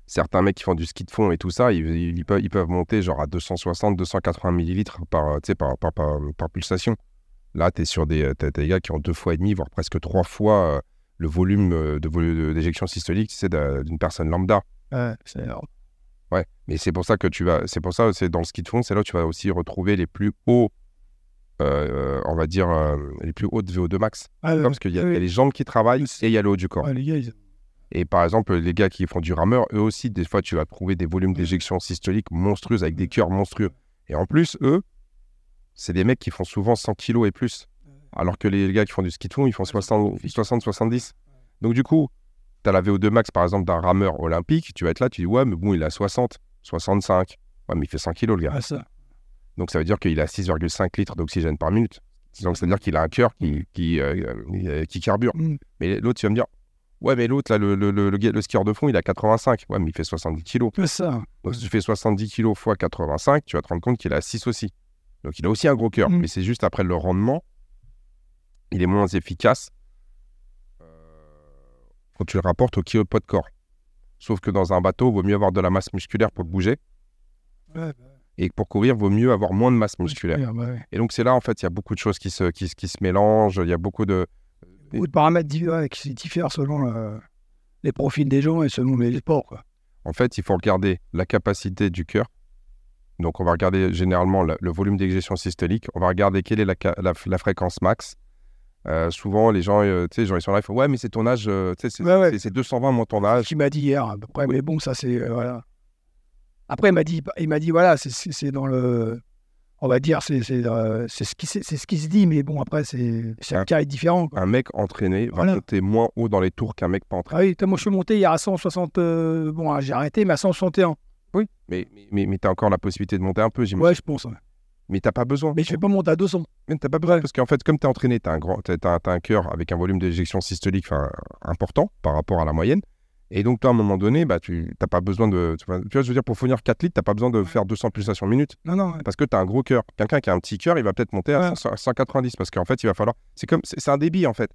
certains mecs qui font du ski de fond et tout ça, ils, ils peuvent, ils peuvent monter genre à 260, 280 millilitres par, par, par, par, pulsation. Là, tu es sur des, t'as- t'as des gars qui ont deux fois et demi, voire presque trois fois le volume euh, de d'éjection systolique d'un- d'une personne lambda. ouais, c'est énorme. Ouais, mais c'est pour ça que tu vas, c'est pour ça, c'est dans le ski de fond, c'est là où tu vas aussi retrouver les plus hauts, euh, on va dire, euh, les plus hautes VO2 max. Ah, ouais, Parce qu'il y, a- y les jambes qui travaillent c'est- et il y a le haut du corps. ouais, les gars, ils- Et par exemple, les gars qui font du rameur, eux aussi, des fois, tu vas trouver des volumes d'éjection systolique monstrueux avec des cœurs monstrueux. Et en plus, eux, c'est des mecs qui font souvent 100 kilos et plus. Alors que les gars qui font du ski de fond, ils font 60-70. Donc du coup, tu as la VO2 max, par exemple, d'un rameur olympique, tu vas être là, tu dis, ouais, mais bon, il a 60, 65. Ouais, mais il fait 100 kilos, le gars. Ah, ça. Donc ça veut dire qu'il a 6,5 litres d'oxygène par minute. Donc ça veut dire qu'il a un cœur qui, qui, euh, euh, qui carbure. Mm. Mais l'autre, tu vas me dire, ouais, mais l'autre, là, le, le, le, le, gars- le skieur de fond, il a 85. Ouais, mais il fait 70 kilos. Que ça. Donc si tu fais 70 kilos fois 85, tu vas te rendre compte qu'il a 6 aussi. Donc il a aussi un gros cœur. Mm. Mais c'est juste après le rendement, il est moins efficace euh, quand tu le rapportes au kilopoids de corps. Sauf que dans un bateau, il vaut mieux avoir de la masse musculaire pour bouger. Ouais, Et pour courir, il vaut mieux avoir moins de masse musculaire. Ouais, ouais. Et donc c'est là, en fait, il y a beaucoup de choses qui se, qui, se- qui se mélangent. Il y a beaucoup de... Beaucoup de paramètres qui diffèrent selon euh, les profils des gens et selon les sports. Quoi. En fait, il faut regarder la capacité du cœur. Donc, on va regarder généralement le, le volume d'éjection systolique. On va regarder quelle est la, ca- la- la fréquence max. Euh, souvent, les gens, euh, tu sais, ils sont là, ils font Ouais, mais c'est ton âge, euh, tu sais, c'est Ouais, ouais. c'est- c'est 220 moins ton Ce âge. qu'il m'a dit hier, à peu près. Mais bon, ça, c'est. voilà. Après, il m'a dit, il dit voilà, c'est- dans le. On va dire, c'est ce, qui ce qui se dit, mais bon, après, c'est chaque Un- cas est différent. Quoi. Un mec entraîné va Voilà. monter moins haut dans les tours qu'un mec pas entraîné. Ah oui, moi, je suis monté hier à 160. euh, bon, ah, j'ai arrêté, mais à 161. Oui, mais, mais, mais, mais tu as encore la possibilité de monter un peu, j'imagine. Ouais, je pense. ouais. Mais tu pas besoin. Mais je vais pas monter à 200. Mais t'as pas besoin parce qu'en fait, comme tu es entraîné, tu as, un grand- t'as- t'as- t'as un cœur avec un volume d'éjection systolique important par rapport à la moyenne. Et donc, toi, à un moment donné, bah, tu n'as pas besoin de. Tu vois, je veux dire, pour fournir 4 litres, tu pas besoin de faire 200 pulsations minute Non, non. ouais. parce que tu as un gros cœur. Quelqu'un qui a un petit cœur, il va peut-être monter à Ouais. 100 190 parce qu'en fait, il va falloir. C'est comme, c'est un débit en fait.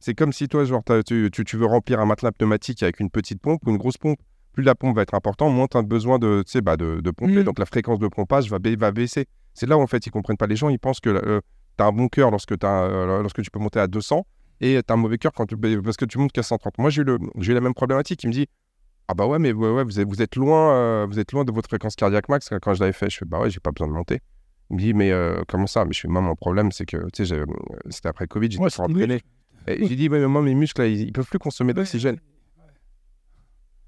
C'est comme si toi, genre, t'as- tu, tu, tu veux remplir un matelas pneumatique avec une petite pompe ou une grosse pompe. Plus la pompe va être importante, moins tu as besoin de, bah, de, de pomper. Mm. Donc la fréquence de pompage va, ba- va baisser. C'est là où en fait ils comprennent pas les gens. Ils pensent que tu as un bon cœur lorsque, euh, lorsque tu peux monter à 200 et tu as un mauvais cœur quand tu, parce que tu montes qu'à 130. Moi, j'ai eu, la même problématique. Il me dit Ah bah ouais, mais ouais, ouais, vous, êtes, vous, êtes loin, euh, vous êtes loin de votre fréquence cardiaque max. Quand je l'avais fait, je fais Bah ouais, j'ai pas besoin de monter. Il me dit Mais euh, comment ça? Mais je fais Moi, mon problème, c'est que, tu sais, j'ai- euh, c'était après Covid, j'étais c'est entraîné. J'ai dit Ouais, mais moi, mes muscles, là, ils, ils peuvent plus consommer d'oxygène.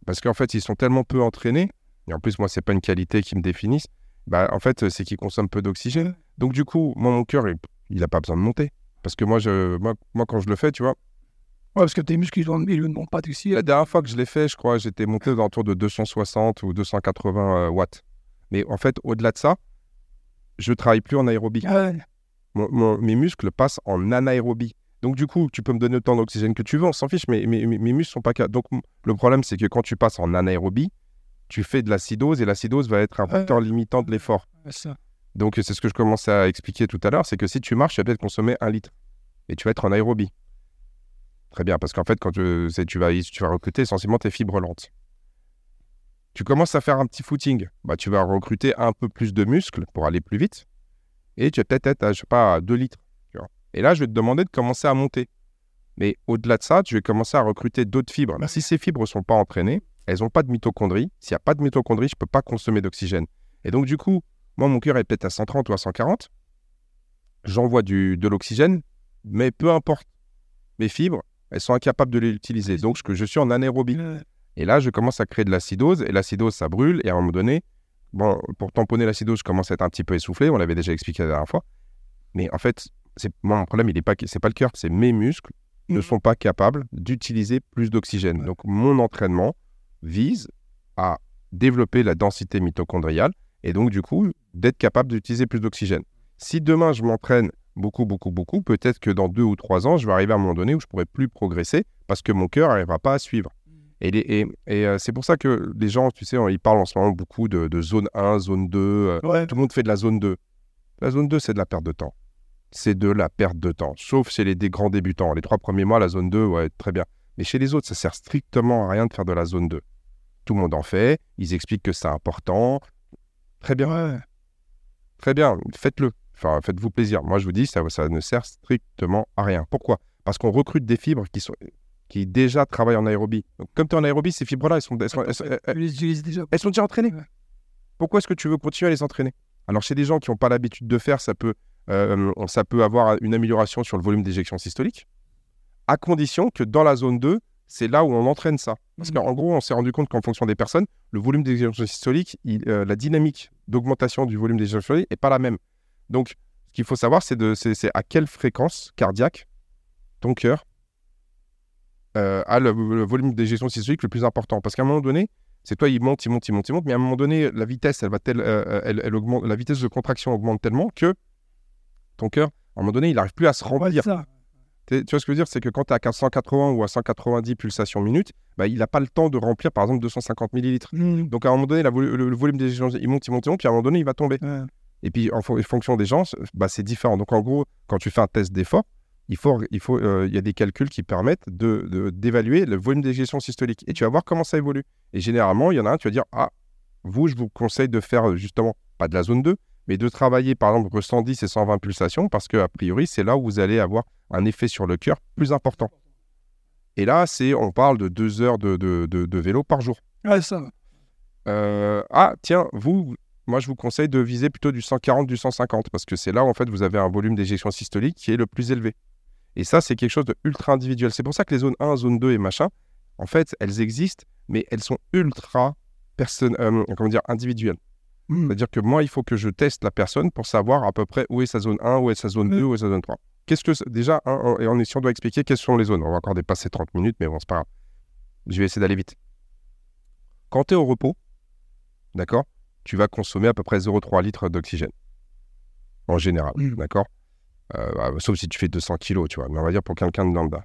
Parce qu'en fait, ils sont tellement peu entraînés, et en plus, moi, c'est pas une qualité qui me définisse, bah, en fait, c'est qu'ils consomment peu d'oxygène. Donc, du coup, moi, mon cœur, il, il a pas besoin de monter. Parce que moi, je, moi, moi, quand je le fais, tu vois, Ouais, parce que tes muscles, ils ne montent pas aussi. la dernière fois que je l'ai fait, je crois, j'étais monté aux alentours de 260 ou 280 euh, watts. Mais en fait, au-delà de ça, je travaille plus en aérobie. Ah ouais. Mon- mon- mes muscles passent en anaérobie. Donc, du coup, tu peux me donner autant d'oxygène que tu veux, on s'en fiche, mais mes, muscles sont pas. Donc, le problème, c'est que quand tu passes en anaérobie, tu fais de l'acidose et l'acidose va être un facteur limitant de l'effort. Donc, c'est ce que je commençais à expliquer tout à l'heure, c'est que si tu marches, tu vas peut-être consommer un litre. Et tu vas être en aérobie. Très bien, parce qu'en fait, quand tu, c'est- tu, vas, tu vas recruter essentiellement tes fibres lentes. Tu commences à faire un petit footing. Bah, tu vas recruter un peu plus de muscles pour aller plus vite. Et tu vas peut-être être à, je sais pas, à 2 litres. tu vois. Et là, je vais te demander de commencer à monter. Mais au-delà de ça, tu vas commencer à recruter d'autres fibres. Si ces fibres ne sont pas entraînées, elles n'ont pas de mitochondrie. S'il n'y a pas de mitochondrie, je ne peux pas consommer d'oxygène. Et donc, du coup, moi, mon cœur est peut-être à 130 ou à 140. J'envoie du, de l'oxygène, mais peu importe. Mes fibres, elles sont incapables de l'utiliser. Donc, je, je suis en anaérobie. Et là, je commence à créer de l'acidose. Et l'acidose, ça brûle. Et à un moment donné, bon, pour tamponner l'acidose, je commence à être un petit peu essoufflé. On l'avait déjà expliqué la dernière fois. Mais en fait, c'est, moi, mon problème, il n'est pas, c'est pas le cœur, c'est mes muscles ne Mhm. sont pas capables d'utiliser plus d'oxygène. Donc, mon entraînement vise à développer la densité mitochondriale et donc, du coup, d'être capable d'utiliser plus d'oxygène. Si demain, je m'entraîne beaucoup, beaucoup, beaucoup, peut-être que dans deux ou trois ans, je vais arriver à un moment donné où je pourrai plus progresser parce que mon cœur n'arrivera pas à suivre. Et, les- et, et, euh, c'est pour ça que les gens, tu sais, ils parlent en ce moment beaucoup de, de zone 1, zone 2. euh, Ouais. tout le monde fait de la zone 2. La zone 2, c'est de la perte de temps. C'est de la perte de temps. Sauf chez les des grands débutants. Les trois premiers mois, la zone 2, ouais, très bien. Mais chez les autres, ça sert strictement à rien de faire de la zone 2. Tout le monde en fait. Ils expliquent que c'est important. Très bien. Ouais. Très bien, faites-le. Enfin, faites-vous plaisir. Moi, je vous dis, ça, ça ne sert strictement à rien. Pourquoi? Parce qu'on recrute des fibres qui, sont, qui déjà travaillent en aérobie. Donc, comme tu es en aérobie, ces fibres-là, elles sont, elles, sont, elles, elles- déjà. elles sont déjà entraînées. Pourquoi est-ce que tu veux continuer à les entraîner? Alors, chez des gens qui n'ont pas l'habitude de faire, ça peut, euh, ça peut avoir une amélioration sur le volume d'éjection systolique, à condition que dans la zone 2, c'est là où on entraîne ça. Parce Mhm. qu'en gros, on s'est rendu compte qu'en fonction des personnes, le volume d'éjection systolique, il- euh, la dynamique d'augmentation du volume d'éjection systolique n'est pas la même. Donc, Ce qu'il faut savoir, c'est de- c'est c'est à quelle fréquence cardiaque ton cœur euh, a le, le volume d'éjection systolique le plus important. Parce qu'à un moment donné, c'est toi, il monte, il monte, il monte, il monte, mais à un moment donné, la vitesse, elle va tel- euh, elle, elle augmente, la vitesse de contraction augmente tellement que ton cœur, à un moment donné, il n'arrive plus à se remplir. Tu vois ce que je veux dire? C'est que quand tu es à 180 ou à 190 pulsations minutes, bah, il n'a pas le temps de remplir, par exemple, 250 millilitres. Mmh. Donc à un moment donné, la le, le volume d'éjection, il monte, il monte, il monte, puis à un moment donné, il va tomber. Ouais. Et puis en, fon- en fonction des gens, bah, c'est différent. Donc en gros, quand tu fais un test d'effort, il faut, il faut, euh, il y a des calculs qui permettent de, de- d'évaluer le volume d'éjection systolique. Et tu vas voir comment ça évolue. Et généralement, il y en a un, tu vas dire, ah, vous, je vous conseille de faire justement, pas de la zone 2, mais de travailler par exemple entre 110 et 120 pulsations, parce que a priori, c'est là où vous allez avoir un effet sur le cœur plus important. Et là, c'est, on parle de deux heures de, de- de- de vélo par jour. Ouais, ça. Euh, ah, tiens, vous, moi, je vous conseille de viser plutôt du 140, du 150, parce que c'est là où, en fait, vous avez un volume d'éjection systolique qui est le plus élevé. Et ça, c'est quelque chose de ultra individuel. C'est pour ça que les zones 1, zone 2 et machin, en fait, elles existent, mais elles sont ultra personne, euh, comment dire, individuelles. Mmh. C'est-à-dire que moi, il faut que je teste la personne pour savoir à peu près où est sa zone 1, où est sa zone 2, où est sa zone 3. Qu'est-ce que déjà, hein, on- si on doit expliquer quelles sont les zones. On va encore dépasser 30 minutes, mais bon, c'est pas grave. Je vais essayer d'aller vite. Quand tu es au repos, d'accord, tu vas consommer à peu près 0,3 litres d'oxygène. En général, Mm. d'accord Euh, bah, Sauf si tu fais 200 kilos, tu vois. Mais on va dire pour quelqu'un de lambda.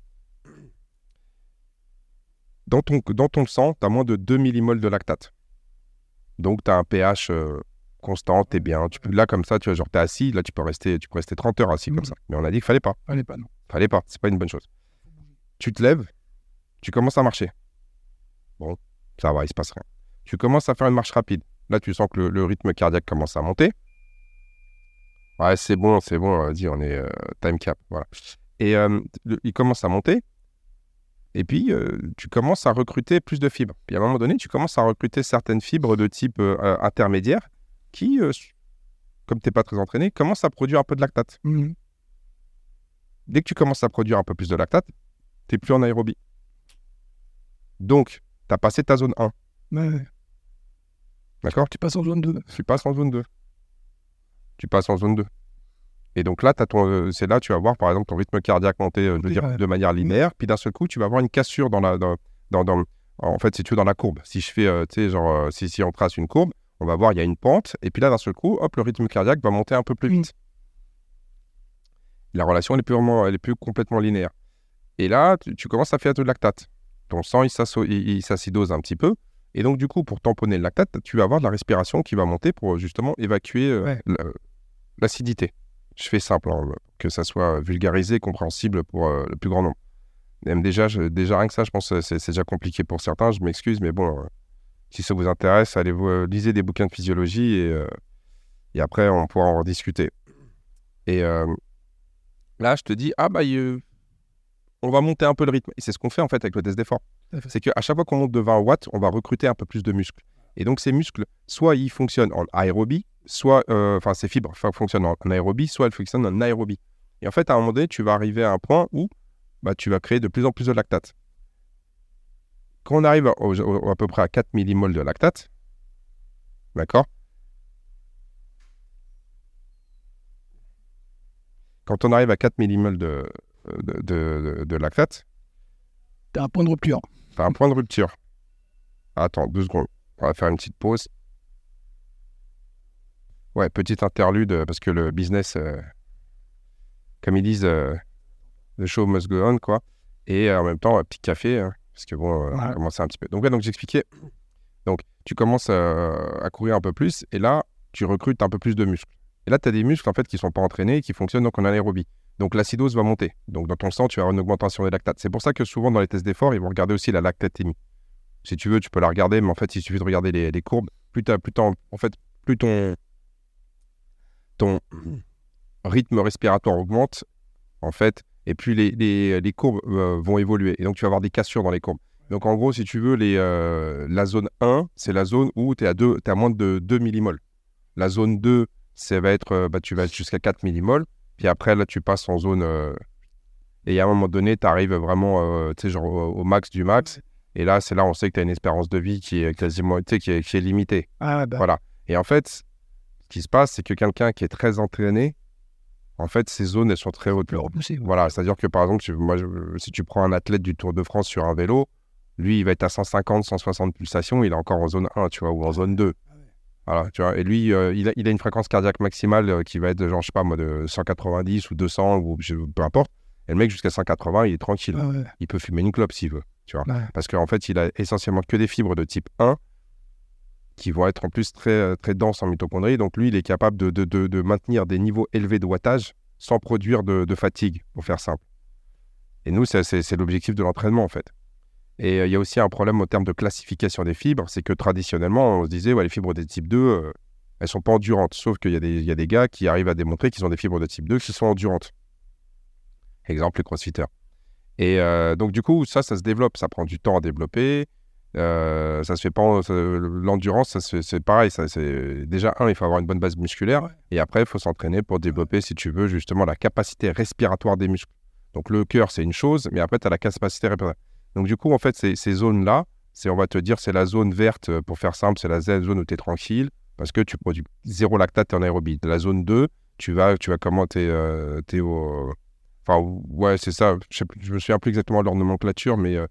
Dans ton, dans ton sang, tu as moins de 2 millimoles de lactate. Donc, tu as un pH euh, constant, tu es bien. Tu peux, là, comme ça, tu vois, genre, tu es assis, là, tu peux, rester, tu peux rester 30 heures assis comme Mm. ça. Mais on a dit qu'il fallait pas. Allez, pas non. Fallait pas. C'est pas une bonne chose. Tu te lèves, tu commences à marcher. Bon, ça va, il se passe rien. Tu commences à faire une marche rapide. Là, tu sens que le, le rythme cardiaque commence à monter. Ouais, c'est bon, c'est bon, vas-y, on est euh, time cap. Voilà. Et euh, il commence à monter. Et puis, euh, tu commences à recruter plus de fibres. Puis à un moment donné, tu commences à recruter certaines fibres de type euh, euh, intermédiaire qui, euh, comme tu n'es pas très entraîné, commencent à produire un peu de lactate. Mmh. Dès que tu commences à produire un peu plus de lactate, tu n'es plus en aérobie. Donc, tu as passé ta zone 1. Ouais. D'accord? Tu passes en zone 2. Tu passes en zone 2. Tu passes en zone 2. Et donc là, euh, c'est là tu vas voir, par exemple, ton rythme cardiaque monter euh, je veux Oui, dire, ouais. de manière linéaire. Puis d'un seul coup, tu vas avoir une cassure dans la. Dans, dans, dans- en fait, si tu veux, dans la courbe. Si je fais, euh, tu sais, genre, euh, si, si on trace une courbe, on va voir, il y a une pente. Et puis là, d'un seul coup, hop, le rythme cardiaque va monter un peu plus Mm. vite. La relation, elle est plus, vraiment, elle est plus complètement linéaire. Et là, tu, tu commences à faire de lactate. Ton sang, il s'acidose un petit peu. Et donc, du coup, pour tamponner le lactate, tu vas avoir de la respiration qui va monter pour justement évacuer Ouais. l'acidité. Je fais simple, hein, que ça soit vulgarisé, compréhensible pour euh, le plus grand nombre. Même déjà, je- déjà, rien que ça, je pense que c'est déjà compliqué pour certains. Je m'excuse, mais bon, euh, si ça vous intéresse, allez vous euh, lisez des bouquins de physiologie et, euh, et après, on pourra en discuter. Et là, je te dis, ah bah, on va monter un peu le rythme. Et c'est ce qu'on fait en fait avec le test d'effort. C'est qu'à chaque fois qu'on monte de 20 watts, on va recruter un peu plus de muscles. Et donc, ces muscles, soit ils fonctionnent en aérobie, soit, euh, enfin, ces fibres fonctionnent en aérobie, soit elles fonctionnent en aérobie. Et en fait, à un moment donné, tu vas arriver à un point où bah, tu vas créer de plus en plus de lactate. Quand on arrive au- à peu près à 4 millimoles de lactate, d'accord? Quand on arrive à 4 millimoles de, de, de- de- de lactate, T'as un point de rupture. T'as un point de rupture. Attends, deux secondes. On va faire une petite pause. Ouais, petite interlude, euh, parce que le business, euh, comme ils disent, euh, the show must go on, quoi. Et euh, en même temps, un petit café, hein, parce que bon, on Ouais. commence un petit peu. Donc, ouais, donc j'expliquais. Donc, tu commences à courir un peu plus, et là, tu recrutes un peu plus de muscles. Et là, tu as des muscles, en fait, qui sont pas entraînés, et qui fonctionnent donc en anaérobie. Donc, l'acidose va monter. Donc, dans ton sang, tu vas avoir une augmentation des lactates. C'est pour ça que souvent, dans les tests d'effort, ils vont regarder aussi la lactatémie. Si tu veux, tu peux la regarder, mais en fait, il suffit de regarder les, courbes. Plus, t'as- plus en fait, plus ton, ton rythme respiratoire augmente, en fait, et plus les, les, les courbes euh, vont évoluer. Et donc, tu vas avoir des cassures dans les courbes. Donc, en gros, si tu veux, euh, la zone 1, c'est la zone où tu es à, moins de 2 millimoles. La zone 2, ça va être, euh, bah, tu vas être jusqu'à 4 millimoles. Puis après, là, tu passes en zone. et à un moment donné, tu arrives vraiment genre au max du max. Et là, c'est là on sait que tu as une espérance de vie qui est quasiment tu sais, qui est, qui est limitée. Ah bah, Voilà. Et en fait, ce qui se passe, c'est que quelqu'un qui est très entraîné, en fait, ces zones, elles sont très hautes. Ouais. Voilà, c'est-à-dire que par exemple, tu- moi, je- si tu prends un athlète du Tour de France sur un vélo, lui, il va être à 150, 160 pulsations, il est encore en zone 1, tu vois, ou en zone 2. Ah ouais. Voilà, tu vois, et lui, euh, il, a, il a une fréquence cardiaque maximale euh, qui va être, genre, je sais pas, moi, de 190 ou 200, ou je- peu importe. Et le mec, jusqu'à 180, il est tranquille. Ouais. Il peut fumer une clope s'il veut, tu vois. Ouais. Parce qu'en fait, il a essentiellement que des fibres de type 1 qui vont être en plus très, euh, très denses en mitochondries. Donc lui, il est capable de, de- de- de maintenir des niveaux élevés de wattage sans produire de, fatigue, pour faire simple. Et nous, c'est- l'objectif de l'entraînement, en fait. Et euh, il y a aussi un problème au terme de classification des fibres, c'est que traditionnellement, on se disait, ouais, les fibres de type 2, euh, elles sont pas endurantes. Sauf qu'il y, a des- il y a des gars qui arrivent à démontrer qu'ils ont des fibres de type 2 qui sont endurantes. Exemple, les crossfitters. Et euh, donc, du coup, ça, ça se développe. Ça prend du temps à développer. Euh, ça se fait pas. L'endurance, c'est pareil. Ça, déjà un, il faut avoir une bonne base musculaire. Et après, il faut s'entraîner pour développer, si tu veux, justement la capacité respiratoire des muscles. Donc, le cœur, c'est une chose, mais après, tu as la capacité respiratoire. Donc, du coup, en fait, ces, ces zones-là, on va te dire, c'est la zone verte, euh, pour faire simple, c'est la zone où tu es tranquille, parce que tu produis zéro lactate en aérobie. La zone 2, tu vas, tu vas comment tu es, au. Enfin, ouais, c'est ça. Je, je me souviens plus exactement de leur nomenclature, mais. euh,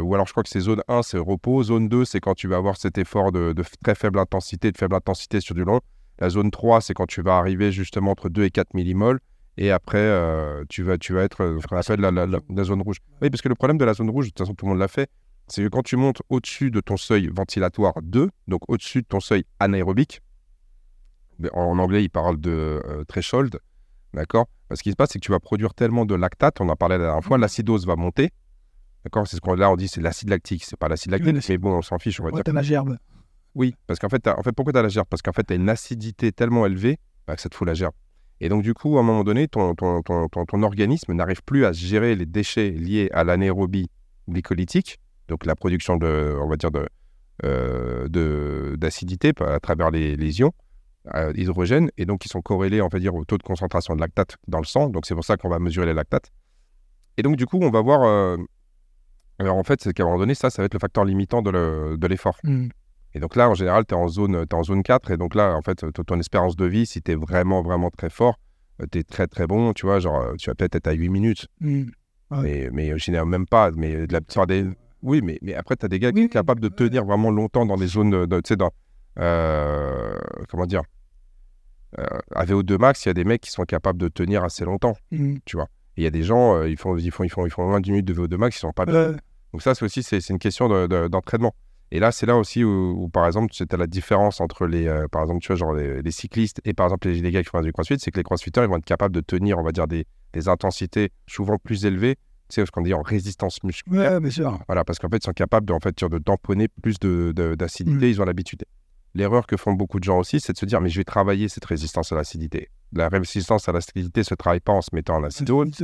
ou alors je crois que c'est zone 1, c'est repos. Zone 2, c'est quand tu vas avoir cet effort de, très faible intensité, de faible intensité sur du long. La zone 3, c'est quand tu vas arriver justement entre 2 et 4 millimoles. Et après, euh, tu, vas, tu vas être euh, ce qu'on la, la- la- la zone rouge. Oui, parce que le problème de la zone rouge, de toute façon, tout le monde l'a fait, c'est que quand tu montes au-dessus de ton seuil ventilatoire 2, donc au-dessus de ton seuil anaérobique, mais en, anglais, il parle de threshold, d'accord? Parce ce qui se passe, c'est que tu vas produire tellement de lactate, on en parlait la dernière fois, l'acidose va monter, d'accord? C'est ce qu'on là, on dit, c'est l'acide lactique, c'est pas l'acide lactique, mais bon, on s'en fiche, on va Ouais, dire. t'as la gerbe. Oui, parce qu'en fait, en fait pourquoi tu as la gerbe? Parce qu'en fait, tu as une acidité tellement élevée bah, que ça te fout la gerbe. Et donc, du coup, à un moment donné, ton, ton, ton, ton, ton organisme n'arrive plus à gérer les déchets liés à l'anaérobie glycolytique, donc la production de, on va dire, de, euh, de- d'acidité à travers les, les ions euh, hydrogène, et donc qui sont corrélés, on va dire, au taux de concentration de lactate dans le sang. Donc, c'est pour ça qu'on va mesurer les lactates. Et donc, du coup, on va voir. euh, alors, en fait, c'est qu'à un moment donné, ça, ça va être le facteur limitant de le- de l'effort. Hmm. Et donc là, en général, tu es en zone, t'es en zone 4. Et donc là, en fait, ton espérance de vie, si tu es vraiment, vraiment très fort, tu es très, très bon. Tu vois, genre, euh, tu vas peut-être être à 8 minutes. Ouais. Mais, mais je même pas. Mais de la des. Oui, mais, mais après, tu as des gars qui Oui, sont capables de tenir vraiment longtemps dans des zones. de- de- Tu sais, dans. Euh, comment dire euh, À VO2 max, il y a des mecs qui sont capables de tenir assez longtemps. Hmm. Et il y a des gens, euh, ils, font, ils, font, ils, font, ils font moins de 10 minutes de VO2 max, ils sont pas bien. Euh, Donc ça, c'est aussi c'est une question de- de- d'entraînement. Et là, c'est là aussi où, où, par exemple, tu as la différence entre les, euh, par exemple, tu vois, genre les, les cyclistes et par exemple les, les gars qui font du crossfit, c'est que les crossfitters, ils vont être capables de tenir, on va dire, des, des intensités souvent plus élevées, tu sais, ce qu'on dit en résistance musculaire. ouais, bien sûr. Voilà, parce qu'en fait, ils sont capables de, en fait, de tamponner plus de- de- d'acidité, Mm. ils ont l'habitude. L'erreur que font beaucoup de gens aussi, c'est de se dire, mais je vais travailler cette résistance à l'acidité. La résistance à l'acidité ne se travaille pas en se mettant en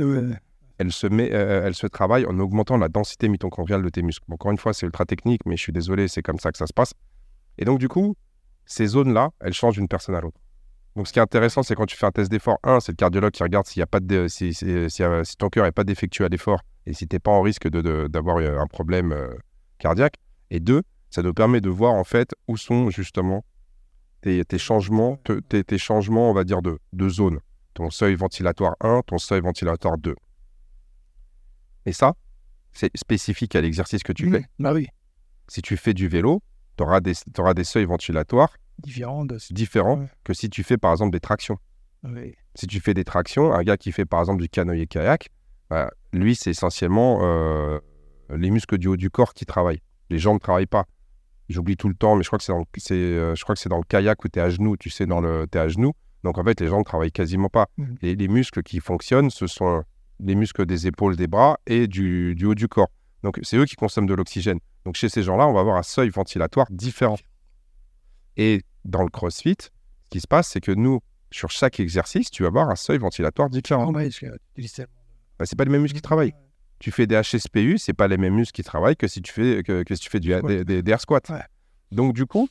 ouais. elle se, met, euh, elle se travaille en augmentant la densité mitochondriale de tes muscles. Encore une fois, c'est ultra technique, mais je suis désolé, c'est comme ça que ça se passe. Et donc, du coup, ces zones-là, elles changent d'une personne à l'autre. Donc, ce qui est intéressant, c'est quand tu fais un test d'effort, un, c'est le cardiologue qui regarde s'il y a pas de, si, si- si, euh, si ton cœur n'est pas défectueux à l'effort et si tu n'es pas en risque de- de- d'avoir euh, un problème euh, cardiaque. Et deux, ça nous permet de voir en fait où sont justement tes, tes changements, te- tes, tes changements, on va dire, de, de zone. Ton seuil ventilatoire 1, ton seuil ventilatoire 2. Et ça, c'est spécifique à l'exercice que tu fais. Bah oui. Si tu fais du vélo, tu auras des, des seuils ventilatoires de. différents Ouais. que si tu fais par exemple des tractions. Oui. Si tu fais des tractions, un gars qui fait par exemple du canoë-kayak, bah, lui, c'est essentiellement euh, les muscles du haut du corps qui travaillent. Les jambes ne travaillent pas. J'oublie tout le temps, mais je crois que c'est dans, le- euh, je crois que c'est dans le kayak où tu es à genoux, tu sais, dans le, t'es à genoux. Donc en fait, les jambes ne travaillent quasiment pas. Et les muscles qui fonctionnent, ce sont les muscles des épaules, des bras et du, du haut du corps. Donc c'est eux qui consomment de l'oxygène. Donc chez ces gens-là, on va avoir un seuil ventilatoire différent. Et dans le CrossFit, ce qui se passe, c'est que nous, sur chaque exercice, tu vas avoir un seuil ventilatoire différent. Utilises tellement Bah, c'est pas les mêmes muscles qui travaillent. Tu fais des HSPU, c'est pas les mêmes muscles qui travaillent que si tu fais, que, que si tu fais du, des, des- des air squats. Ouais. Donc du coup,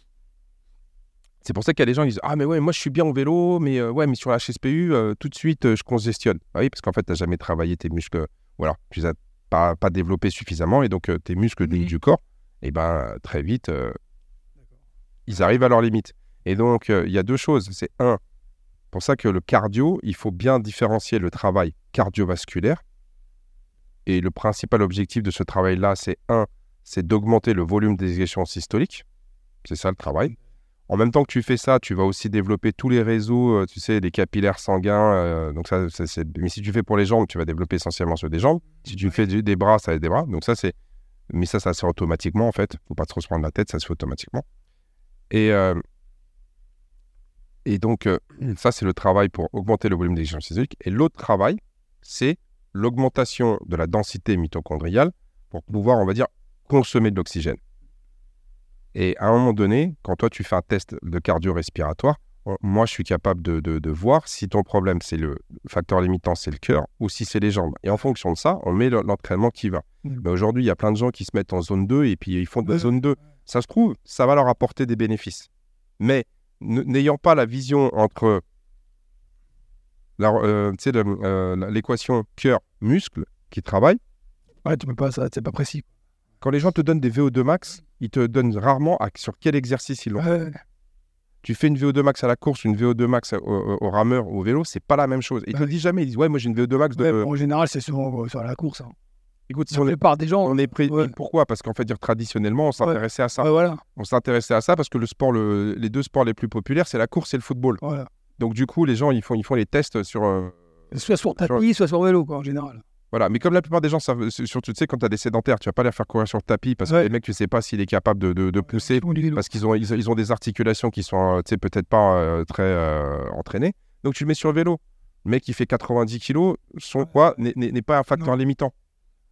c'est pour ça qu'il y a des gens qui disent Ah, mais ouais, moi je suis bien au vélo, mais euh, ouais, mais sur la HSPU, euh, tout de suite, euh, je congestionne. Bah oui, parce qu'en fait, tu n'as jamais travaillé tes muscles, voilà, tu les as pas, pas développés suffisamment, et donc tes muscles du, Mhm. du corps, et ben très vite, ils arrivent à leur limite. Et donc, il y a deux choses. C'est un, pour ça que le cardio, il faut bien différencier le travail cardiovasculaire. Et le principal objectif de ce travail-là, c'est un, c'est d'augmenter le volume des élections systoliques. C'est ça le travail. En même temps que tu fais ça, tu vas aussi développer tous les réseaux, euh, tu sais, les capillaires sanguins. euh, donc ça, c'est... Mais si tu fais pour les jambes, tu vas développer essentiellement sur des jambes. Si tu fais des bras, ça va être des bras. Donc ça, c'est... Mais ça, ça se fait automatiquement, en fait. faut pas trop se prendre la tête, ça se fait automatiquement. Et, euh, et donc, ça, c'est le travail pour augmenter le volume des échanges systoliques. Et l'autre travail, c'est l'augmentation de la densité mitochondriale pour pouvoir, on va dire, consommer de l'oxygène. Et à un moment donné, quand toi, tu fais un test de cardio-respiratoire, moi, je suis capable de, de- de voir si ton problème, c'est le facteur limitant, c'est le cœur, ou si c'est les jambes. Et en fonction de ça, on met le- l'entraînement qui va. Mhm. Mais aujourd'hui, il y a plein de gens qui se mettent en zone 2 et puis ils font de la zone 2. Ça se trouve, ça va leur apporter des bénéfices. Mais n'ayant pas la vision entre la- euh, tu sais, le- euh, la- l'équation cœur-muscle qui travaille, Ouais, tu peux pas, ça, c'est pas précis. quand les gens te donnent des VO2 max, ils te donnent rarement à- sur quel exercice ils l'ont. Ouais, Tu fais une VO2 max à la course, une VO2 max au, au- au rameur ou au vélo, c'est pas la même chose. Ils te Ouais. disent jamais, ils disent ouais, moi j'ai une VO2 max de. ouais, en général, c'est sur, euh, sur la course. Hein. Écoute, si La on est, plupart des gens. on est pris. Pourquoi? Parce qu'en fait, dire traditionnellement, on s'intéressait à ça. Voilà, On s'intéressait à ça parce que le sport, le- les deux sports les plus populaires, c'est la course et le football. voilà. Donc du coup, les gens, ils font, ils font les tests sur. euh, Soit sur tapis, soit sur vélo, quoi, en général. Voilà, mais comme la plupart des gens savent, c'est- surtout tu sais, quand tu as des sédentaires, tu vas pas les faire courir sur le tapis parce que Ouais. les mecs, tu sais pas s'il est capable de, de- de pousser du vélo. parce qu'ils ont, ils, ils ont des articulations qui sont, euh, tu sais, peut-être pas euh, très euh, entraînées. Donc tu le mets sur le vélo. Le mec qui fait 90 kilos, son poids n'est- n'est n'est pas un facteur limitant.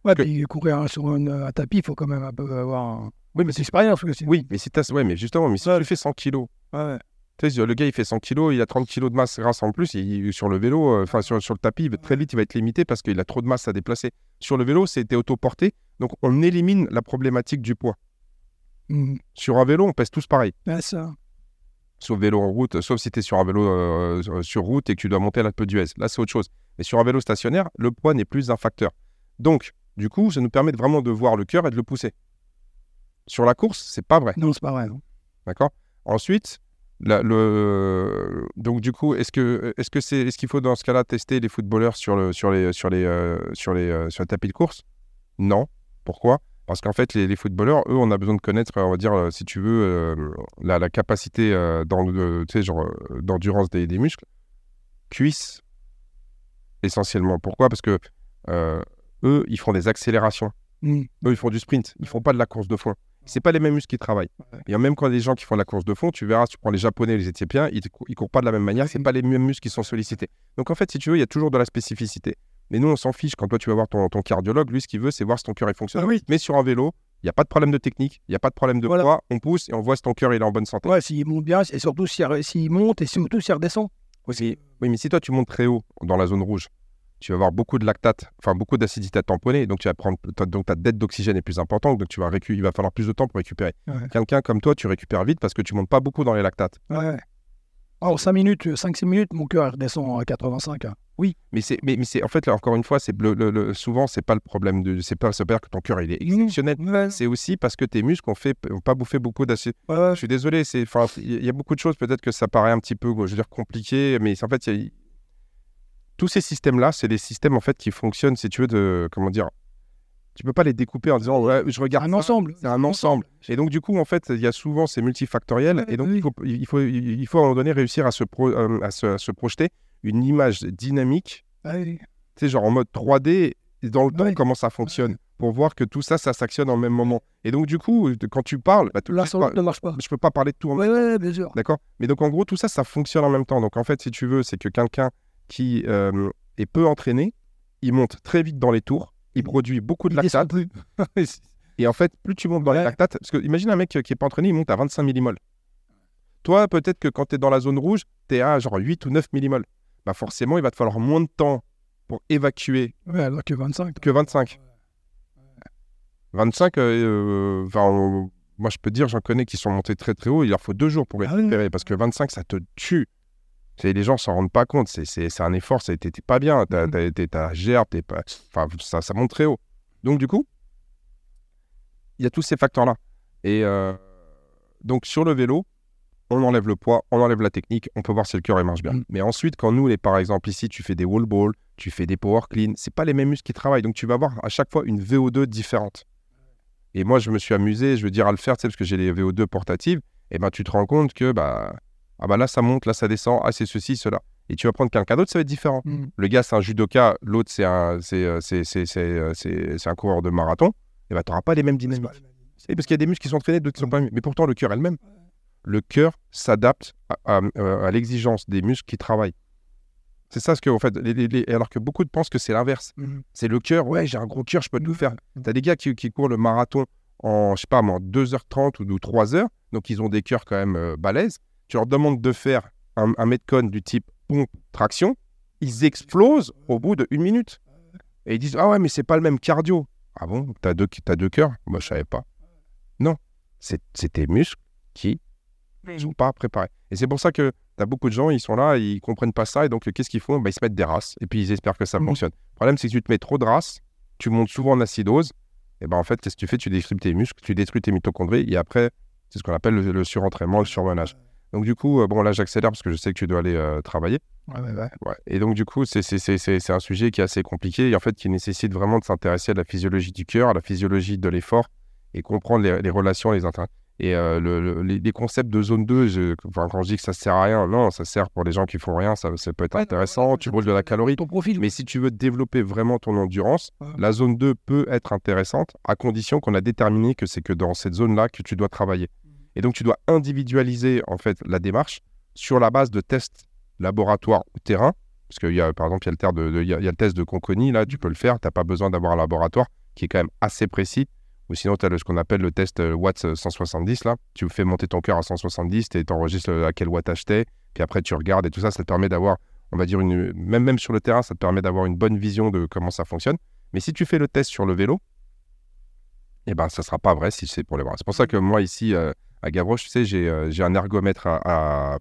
Ouais, que- puis courir sur un, un tapis, il faut quand même un peu avoir un... Oui, mais une expérience. Oui, mais si t'as- ouais, mais justement, mais si tu fais 100 kilos, Ouais, tu sais, le gars il fait 100 kilos, il a 30 kilos de masse grasse en plus, il- sur le vélo, euh, sur, sur le tapis, très vite il va être limité parce qu'il a trop de masse à déplacer. Sur le vélo, c'était autoporté, donc on élimine la problématique du poids. Mhm. Sur un vélo, on pèse tous pareil. Ça. Sauf vélo en route, sauf si tu es sur un vélo euh, sur route et que tu dois monter à la peu d'US. Là, c'est autre chose. Mais sur un vélo stationnaire, le poids n'est plus un facteur. Donc, du coup, ça nous permet de vraiment de voir le cœur et de le pousser. Sur la course, c'est pas vrai. Non, c'est pas vrai. D'accord? Ensuite, la- le... donc du coup, est-ce que est-ce que c'est est-ce qu'il faut dans ce cas-là tester les footballeurs sur le sur les sur les euh, sur les euh, sur le tapis de course? Non. Pourquoi? Parce qu'en fait, les, les footballeurs, eux, on a besoin de connaître, on va dire, euh, si tu veux, euh, la, la capacité euh, dans, euh, genre, euh, d'endurance des, des muscles, cuisses, essentiellement. Pourquoi? Parce que euh, eux, ils font des accélérations. Mhm. Eux, ils font du sprint. Ils font pas de la course de fond. C'est pas les mêmes muscles qui travaillent. Et même quand les gens qui font la course de fond, tu verras, tu prends les Japonais, les Éthiopiens, ils, ils courent pas de la même manière. C'est pas les mêmes muscles qui sont sollicités. Donc en fait, si tu veux, il y a toujours de la spécificité. Mais nous, on s'en fiche. Quand toi, tu vas voir ton, ton cardiologue, lui, ce qu'il veut, c'est voir si ton cœur il fonctionne. Ah oui. Mais sur un vélo, il n'y a pas de problème de technique, il n'y a pas de problème de Voilà. poids. On pousse et on voit si ton cœur il est en bonne santé. Ouais, s'il monte bien, et surtout s'il monte et surtout s'il redescend. Oui, oui, mais si toi, tu montes très haut dans la zone rouge, tu vas avoir beaucoup de lactate, enfin beaucoup d'acidité à tamponner, donc tu vas prendre, ta- donc ta dette d'oxygène est plus importante, donc tu vas récu- il va falloir plus de temps pour récupérer. Ouais. Quelqu'un comme toi, tu récupères vite parce que tu montes pas beaucoup dans les lactates. Ouais. En 5 minutes, 5-6 minutes, mon cœur redescend à 85. hein. Oui, mais c'est, mais, mais c'est, en fait, là, encore une fois, c'est le, le- le- souvent, c'est pas le problème de, c'est pas, dire que ton cœur il est exceptionnel. Ouais, C'est aussi parce que tes muscles ont, fait, ont pas bouffé beaucoup d'acide. ouais. Je suis désolé, c'est, il y a beaucoup de choses, peut-être que ça paraît un petit peu, je veux dire, compliqué, mais en fait, il y a- tous ces systèmes-là, c'est des systèmes en fait qui fonctionnent, si tu veux, de, comment dire, tu peux pas les découper en disant, ouais, je regarde un ça, ensemble. c'est un ensemble. Et donc, du coup, en fait, il y a souvent, c'est multifactoriel. Ouais, et donc, oui. il, faut, il, faut, il faut à un moment donné réussir à se, pro- euh, à se, à se projeter une image dynamique, Ah oui. tu sais, genre en mode 3D, et dans le temps, Ouais. comment ça fonctionne, pour voir que tout ça, ça s'actionne en même moment. Et donc, du coup, quand tu parles, bah, tout pas- l'autre ne marche pas. je peux pas parler de tout en Ouais, ouais, bien sûr. D'accord? Mais donc, en gros, tout ça, ça fonctionne en même temps. Donc, en fait, si tu veux, c'est que quelqu'un qui euh, est peu entraîné, il monte très vite dans les tours, il produit beaucoup de lactate. Et en fait, plus tu montes dans les lactates, parce que imagine un mec qui est pas entraîné, il monte à 25 millimoles. Toi, peut-être que quand tu es dans la zone rouge, tu es à genre 8 ou 9 millimoles. Bah forcément, il va te falloir moins de temps pour évacuer Ouais, alors que 25. que 25. 25, euh, euh, enfin, moi je peux dire, j'en connais qui sont montés très très haut, il leur faut deux jours pour les Ah récupérer, parce que 25, ça te tue. Les gens s'en rendent pas compte, c'est- un effort, ça- t'es pas bien, t'as t'as gerbe, t'es pas... Enfin, ça, ça monte très haut. Donc du coup, il y a tous ces facteurs-là. Et euh, donc sur le vélo, on enlève le poids, on enlève la technique, on peut voir si le cœur marche bien. Mm. Mais ensuite, quand nous, les, par exemple, ici, tu fais des wall balls, tu fais des power clean, c'est pas les mêmes muscles qui travaillent. Donc, tu vas avoir à chaque fois une VO2 différente. Et moi, je me suis amusé, je veux dire, à le faire, tu sais, parce que j'ai les VO2 portatives. Et ben, tu te rends compte que, bah, ah bah là, ça monte, là, ça descend, ah, c'est ceci, cela. Et tu vas prendre quelqu'un d'autre, ça va être différent. Mm. Le gars, c'est un judoka, l'autre, c'est un, c'est, euh, c'est, c'est, c'est, euh, un coureur de marathon. Et ben, tu n'auras pas les mêmes dynamiques. C'est parce qu'il y a des muscles qui sont entraînés, d'autres qui sont pas mis. Mais pourtant, le cœur est le même. Le cœur s'adapte à, à- euh, à l'exigence des muscles qui travaillent. C'est ça ce que, en fait, les- les- les- alors que beaucoup de pensent que c'est l'inverse. Mm. C'est le cœur, ouais, j'ai un gros cœur, je peux tout faire. Tu as des gars qui, qui courent le marathon en, je sais pas, en 2h30 ou, ou 3h, donc ils ont des cœurs quand même euh, balèzes. Tu leur demandes de faire un, un metcon du type pompe, traction, ils explosent au bout de une minute. Et ils disent, ah ouais, mais c'est pas le même cardio. Ah bon, t'as deux, deux cœurs? Moi, je savais pas. Non, c'est tes muscles qui ne sont pas préparés. Et c'est pour ça que tu as beaucoup de gens, ils sont là, ils comprennent pas ça, et donc qu'est-ce qu'ils font? Bah, Ils se mettent des races, et puis ils espèrent que ça Mhm. fonctionne. Le problème, c'est que si tu te mets trop de races, tu montes souvent en acidose, et ben en fait, qu'est-ce que tu fais? Tu détruis tes muscles, tu détruis tes mitochondries, et après, c'est ce qu'on appelle le, le surentraînement, le surmenage. Donc du coup, euh, bon là, j'accélère parce que je sais que tu dois aller euh, travailler. Ouais, ouais, ouais. Ouais. Et donc, du coup, c'est- un sujet qui est assez compliqué et en fait qui nécessite vraiment de s'intéresser à la physiologie du cœur, à la physiologie de l'effort et comprendre les, les relations, les intérêts. Et euh, le- le- les, les concepts de zone 2, je- enfin, quand je dis que ça sert à rien, non, ça sert pour les gens qui font rien, ça, ça peut être Ouais, intéressant, tu brûles de la calorie. Ton profil. Mais si tu veux développer vraiment ton endurance, Ouais. la zone 2 peut être intéressante à condition qu'on a déterminé que c'est que dans cette zone-là que tu dois travailler. Et donc, tu dois individualiser en fait la démarche sur la base de tests laboratoire ou terrain. Parce qu'il y a, par exemple, il y a le, de- test de Conconi, là, tu peux le faire. Tu n'as pas besoin d'avoir un laboratoire qui est quand même assez précis. Ou sinon, tu as ce qu'on appelle le test euh, Watts 170, là. Tu fais monter ton cœur à 170, tu enregistres à quel wattage t'es, puis après tu regardes et tout ça, ça te permet d'avoir, on va dire, une, même, même sur le terrain, ça te permet d'avoir une bonne vision de comment ça fonctionne. Mais si tu fais le test sur le vélo, eh ben, ça sera pas vrai si c'est pour les bras. C'est pour ça que moi, ici, euh, à Gavroche, tu sais, j'ai euh, j'ai un ergomètre à, à-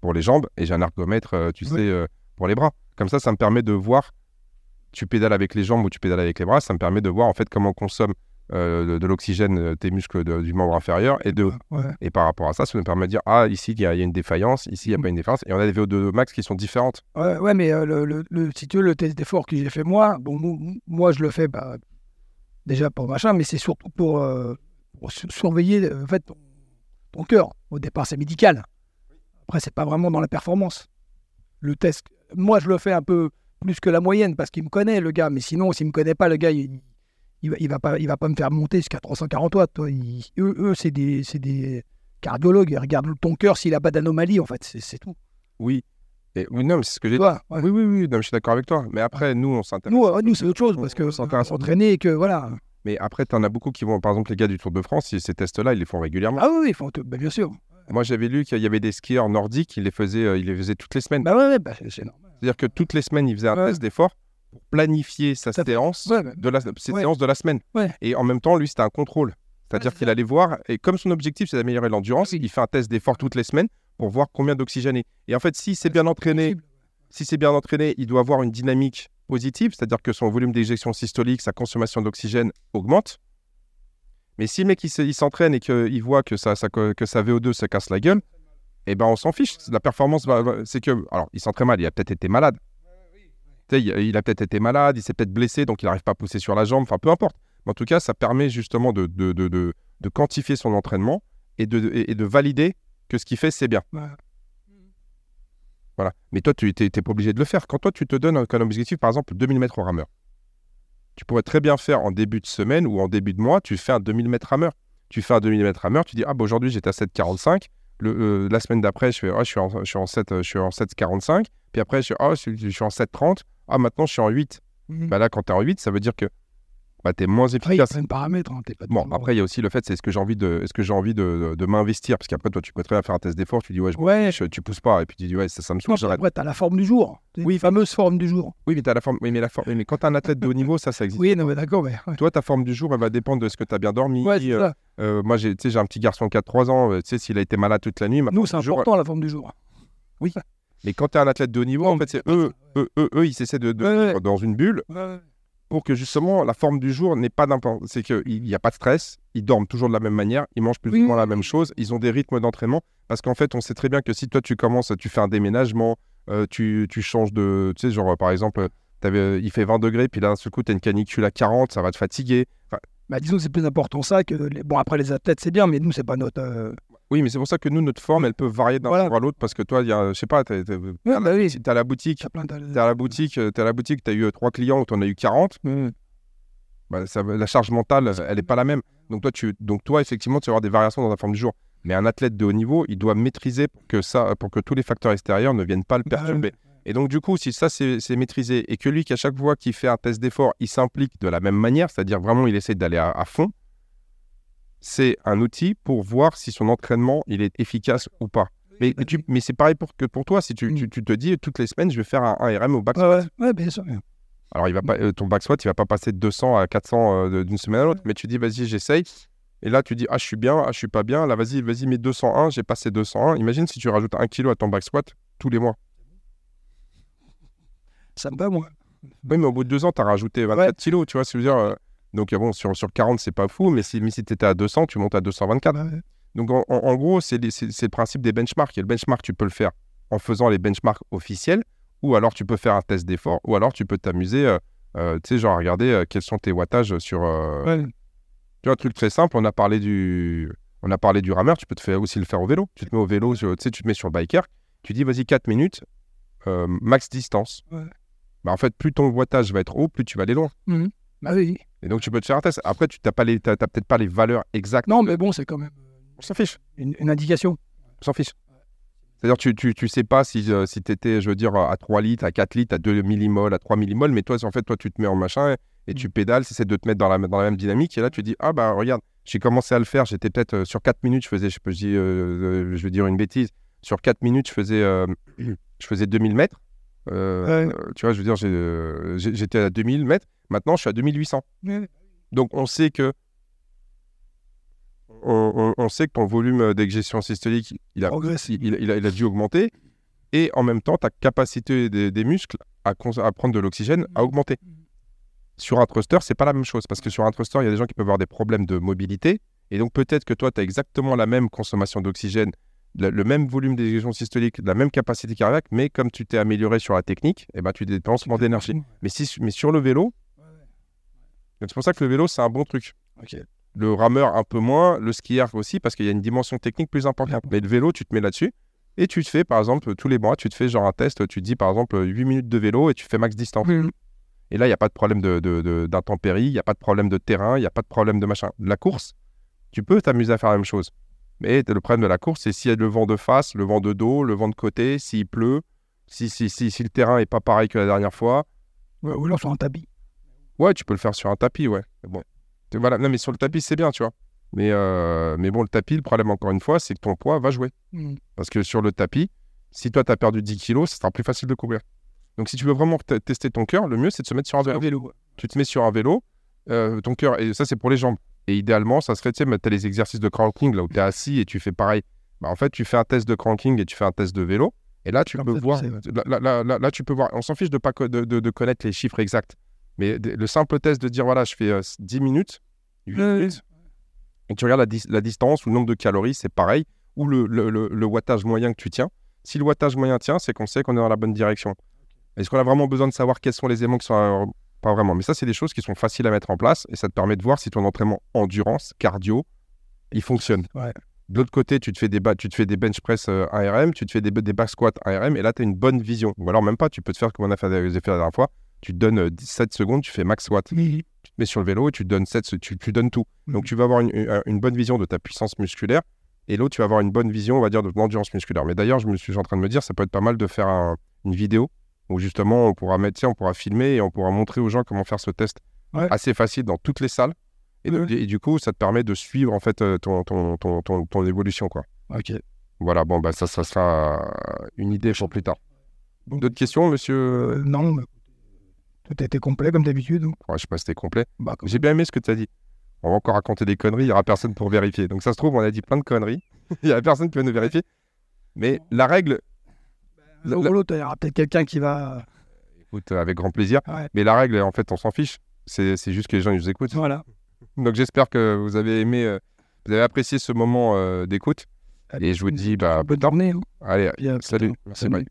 pour les jambes et j'ai un ergomètre, euh, tu Oui. sais, pour les bras. Comme ça, ça me permet de voir, tu pédales avec les jambes ou tu pédales avec les bras, ça me permet de voir en fait comment consomme de, de l'oxygène tes muscles de- du membre inférieur et de Ouais. et par rapport à ça, ça me permet de dire ah ici il y, a il y a une défaillance, ici il n'y a Mm. pas une défaillance et on a des VO2 max qui sont différentes. Ouais, ouais, mais le, le, le- si tu veux, le test d'effort que j'ai fait moi, bon, mo- moi, je le fais bah, déjà pour machin, mais c'est surtout pour, euh, surveiller euh, en fait, ton, cœur. Au départ, c'est médical. Après, c'est pas vraiment dans la performance. Le test, moi, je le fais un peu plus que la moyenne parce qu'il me connaît, le gars. Mais sinon, s'il me connaît pas, le gars, il, va, pas, me faire monter jusqu'à 340 watts. toi. Eux, c'est des, des cardiologues. Ils regardent ton cœur s'il a pas d'anomalie, en fait. C'est tout. Oui. Et, oui, non, mais c'est ce que j'ai ouais. Oui, oui, oui, non, je suis d'accord avec toi. Mais après, nous, on s'intéresse. Nous, euh, nous c'est autre chose parce que On s'entraîner et que voilà. Mais après, tu en as beaucoup qui vont, par exemple, les gars du Tour de France, ils- ces tests-là, ils les font régulièrement. Ah oui, faut te- bah, bien sûr. Moi, j'avais lu qu'il y avait des skieurs nordiques, ils les faisaient, euh, ils les faisaient toutes les semaines. Bah ouais, bah, c'est normal. C'est-à-dire que toutes les semaines, il faisait un Ouais. test d'effort pour planifier sa Ça fait- séance, Ouais, bah, de la, ses séances de la semaine. Ouais. Et en même temps, lui, c'était un contrôle. C'est-à-dire qu'il allait voir, et comme son objectif, c'est d'améliorer l'endurance, Oui. il fait un test d'effort toutes les semaines pour voir combien d'oxygéné. Et en fait, si c'est bien entraîné, si c'est bien entraîné, il doit avoir une dynamique positive, c'est-à-dire que son volume d'éjection systolique, sa consommation d'oxygène augmente. Mais si le mec il, s'entraîne et qu'il voit que, ça, ça- que sa VO2 se casse la gueule, eh ben on s'en fiche. La performance, c'est que. Alors, il s'entraîne mal, il a peut-être été malade. Il, a peut-être été malade, il s'est peut-être blessé, donc il n'arrive pas à pousser sur la jambe, enfin peu importe. Mais en tout cas, ça permet justement de, de, de, de- de quantifier son entraînement et de, et de valider que ce qu'il fait, c'est bien. Ouais. Voilà. Mais toi, tu n'es pas obligé de le faire. Quand toi, tu te donnes un- comme objectif, par exemple, 2000 mètres au rameur, tu pourrais très bien faire en début de semaine ou en début de mois, tu fais un 2000 mètres rameur. Tu fais un 2000 mètres rameur, tu dis, ah, bah, aujourd'hui, j'étais à 7,45. Le, euh, la semaine d'après, je, fais, ah, je suis en, je suis en 7, je suis en 7,45. Puis après, je suis, ah, je, suis- je suis en 7,30. Ah, maintenant, je suis en 8. Mhm. Bah, là, quand tu es en 8, ça veut dire que bah, tu es moins Après, il y a efficace. plein de paramètres. hein, pas Bon, après, il y a aussi le fait, c'est est-ce que j'ai envie de, est-ce que j'ai envie de, de, de m'investir? Parce qu'après, toi, tu peux très bien faire un test d'effort, tu dis, ouais, je, Ouais, je- tu pousses pas. Et puis tu dis, ouais, ça, ça me saoule, après, t'as la forme du jour. Oui. Oui, fameuse forme du jour. Oui, mais, t'as la forme, oui, mais, la forme, mais quand tu un athlète de haut niveau, ça, ça existe. Oui, non, mais d'accord, mais. ouais. Toi, ta forme du jour, elle va dépendre de ce que tu as bien dormi. Ouais, c'est Euh, ça. euh, moi, j'ai tu sais, j'ai un petit garçon de 4-3 ans. euh, Tu sais, s'il a été malade toute la nuit, Nous, c'est du jour, important, la forme du jour. Mais quand tu es un athlète de haut niveau, en fait, c'est eux, eux, eux, ils essaient de, dans une bulle. Pour que justement la forme du jour n'ait pas d'importance. C'est qu'il n'y a pas de stress, ils dorment toujours de la même manière, ils mangent plus ou moins la même chose, ils ont des rythmes d'entraînement. Parce qu'en fait, on sait très bien que si toi tu commences, tu fais un déménagement, euh, tu, tu changes de. Tu sais, genre par exemple, t'avais- il fait 20 degrés, puis là d'un seul coup, tu as une canicule à 40, ça va te fatiguer. Enfin, Bah, disons que c'est plus important ça que. les- Bon, après, les athlètes, c'est bien, mais nous, c'est pas notre. euh, oui, mais c'est pour ça que nous, notre forme, elle peut varier d'un Voilà. jour à l'autre parce que toi, il y a, je sais pas, t'es- t'es- Ouais, bah oui. si t'es à la boutique, t'as plein de- t'es à la boutique, euh, t'es à la boutique, t'as eu euh, trois clients ou t'en as eu 40, Ouais. bah, ça, la charge mentale, elle n'est pas la même. Donc toi, tu, donc toi, effectivement, tu vas avoir des variations dans la forme du jour. Mais un athlète de haut niveau, il doit maîtriser pour que, ça, pour que tous les facteurs extérieurs ne viennent pas le Bah, perturber. Et donc, du coup, si ça, c'est c'est maîtrisé et que lui, qu'à chaque fois qu'il fait un test d'effort, il s'implique de la même manière, c'est-à-dire vraiment, il essaie d'aller à, à fond, c'est un outil pour voir si son entraînement, il est efficace ou pas. Mais, mais tu- mais c'est pareil pour, que pour toi. Si tu, Mm. tu- tu te dis, toutes les semaines, je vais faire un, un RM au back Ouais, ouais, ouais, bien sûr. alors, il va pas, euh, ton back squat, il va pas passer de 200 à 400 euh, d'une semaine à l'autre, mais tu dis, vas-y, j'essaye. Et là, tu dis, ah, je suis bien, ah, je suis pas bien. Là, vas-y, vas-y, mets 201, j'ai passé 201. Imagine si tu rajoutes un kilo à ton back squat tous les mois. Ça me va, moi. Oui, mais au bout de deux ans, tu as rajouté 24 kilos, tu vois ce Donc, euh, bon, sur, sur 40, c'est pas fou, mais si, mais si tu étais à 200, tu montes à 224. Ouais, ouais. Donc, en, gros, c'est le principe des benchmarks. Et le benchmark, tu peux le faire en faisant les benchmarks officiels, ou alors tu peux faire un test d'effort, ou alors tu peux t'amuser, euh, euh, tu sais, genre à regarder euh, quels sont tes wattages sur. Ouais. Tu vois, un truc très simple, on a parlé du, on a parlé du rameur, tu peux te faire aussi le faire au vélo. Tu te mets au vélo, tu sais, tu te mets sur le biker, tu dis, vas-y, 4 minutes, max distance. Ouais. Bah, en fait, plus ton wattage va être haut, plus tu vas aller loin. Mhm. Bah oui. Et donc, tu peux te faire un test. Après, tu n'as peut-être pas les valeurs exactes. Non, mais bon, c'est quand même On s'en fiche. une, une indication. On s'en fiche. C'est-à-dire, tu, tu, tu sais pas si, euh, si tu étais, je veux dire, à 3 litres, à 4 litres, à 2 millimoles, à 3 millimoles, mais toi, en fait, toi, tu te mets en machin et, et tu pédales, c'est de te mettre dans la, dans la même dynamique. Et là, tu dis, ah bah regarde, j'ai commencé à le faire, j'étais peut-être euh, sur 4 minutes, je faisais, je, peux, je, dis, euh, je vais dire une bêtise, sur 4 minutes, je faisais, euh, je faisais 2000 mètres. Ouais. tu vois, je veux dire, j'étais à 2000 mètres, maintenant, je suis à 2800. Ouais. Donc, on sait que on, on- on sait que ton volume d'exgestion systolique, il a, il, il- il a, il a dû augmenter. Et en même temps, ta capacité des, des muscles à, prendre de l'oxygène a augmenté. Sur un thruster, c'est pas la même chose. Parce que sur un thruster, il y a des gens qui peuvent avoir des problèmes de mobilité. Et donc, peut-être que toi, tu as exactement la même consommation d'oxygène, le, même volume d'exgestion systolique, la même capacité cardiaque, mais comme tu t'es amélioré sur la technique, eh ben, tu dépenses moins d'énergie. Mais, si, mais sur le vélo, c'est pour ça que le vélo, c'est un bon truc. Le rameur, un peu moins. Le skieur aussi, parce qu'il y a une dimension technique plus importante. Mais le vélo, tu te mets là-dessus. Et tu te fais, par exemple, tous les mois, tu te fais genre un test. Tu te dis, par exemple, 8 minutes de vélo et tu fais max distance. Et là, il n'y a pas de problème de, de- il n'y a pas de problème de terrain, il n'y a pas de problème de machin. La course, tu peux t'amuser à faire la même chose. Mais le problème de la course, c'est s'il y a le vent de face, le vent de dos, le vent de côté, s'il pleut, si, si, si, si le terrain n'est pas pareil que la dernière fois. Ouais, ou alors sur un tapis. Ouais, tu peux le faire sur un tapis, ouais. Bon. Voilà. Non, mais sur le tapis, c'est bien, tu vois. Mais, euh, mais bon, le tapis, le problème, encore une fois, c'est que ton poids va jouer. Mhm. Parce que sur le tapis, si toi, tu as perdu 10 kilos, ce sera plus facile de courir. Donc, si tu veux vraiment te- tester ton cœur, le mieux, c'est de se mettre sur un vélo. vélo. Tu te mets sur un vélo, euh, ton cœur, et ça, c'est pour les jambes. Et idéalement, ça serait, tu sais, tu as les exercices de cranking, là où tu es assis et tu fais pareil. Bah, en fait, tu fais un test de cranking et tu fais un test de vélo. Et là, tu peux voir. là, là- là- là- là, tu peux voir. On s'en fiche de pas co- de, de- de connaître les chiffres exacts. Mais le simple test de dire, voilà, je fais euh, 10 minutes, 8 Ouais, minutes, et tu regardes la, dis- la distance ou le nombre de calories, c'est pareil. Ou le, le- le- le wattage moyen que tu tiens. Si le wattage moyen tient, c'est qu'on sait qu'on est dans la bonne direction. Est-ce qu'on a vraiment besoin de savoir quels sont les éléments qui sont. euh, pas vraiment. Mais ça, c'est des choses qui sont faciles à mettre en place et ça te permet de voir si ton entraînement endurance, cardio, il fonctionne. Ouais. De l'autre côté, tu te fais des, tu te fais des bench press euh, 1RM, tu te fais des, des back squats 1RM et là, tu as une bonne vision. Ou alors même pas, tu peux te faire comme on a fait, j'ai fait la dernière fois. Tu te donnes euh, 17 secondes, tu fais max squat. Mhm. Tu te mets sur le vélo et tu te donnes 7, se- tu, tu donnes tout. Donc Mhm. tu vas avoir une, une- bonne vision de ta puissance musculaire et l'autre, tu vas avoir une bonne vision, on va dire, de ton endurance musculaire. Mais d'ailleurs, je me suis en train de me dire, ça peut être pas mal de faire un- une vidéo où justement on pourra mettre, on pourra filmer et on pourra montrer aux gens comment faire ce test Ouais. assez facile dans toutes les salles. Et, Ouais, de- et du coup, ça te permet de suivre en fait euh, ton, ton, ton, ton, ton évolution. Quoi. Ok. Voilà, bon, bah, ça, ça sera euh, une idée pour plus tard. Bon. D'autres questions, monsieur? Euh, non, tout été complet comme d'habitude. Ouais, Je sais pas si c'était complet. Bah, comme- J'ai bien aimé ce que tu as dit. On va encore raconter des conneries, il n'y aura personne pour vérifier. Donc ça se trouve, on a dit plein de conneries. Il n'y a personne qui va nous vérifier. Mais la règle, ou l'autre, il y aura peut-être quelqu'un qui va. écoute, avec grand plaisir. Ouais. Mais la règle, en fait, on s'en fiche. C'est c'est juste que les gens ils nous écoutent. Voilà. Donc j'espère que vous avez aimé, euh, vous avez apprécié ce moment euh, d'écoute. Et je vous dis, bah, Bonne journée. hein. allez, salut. Merci, bye.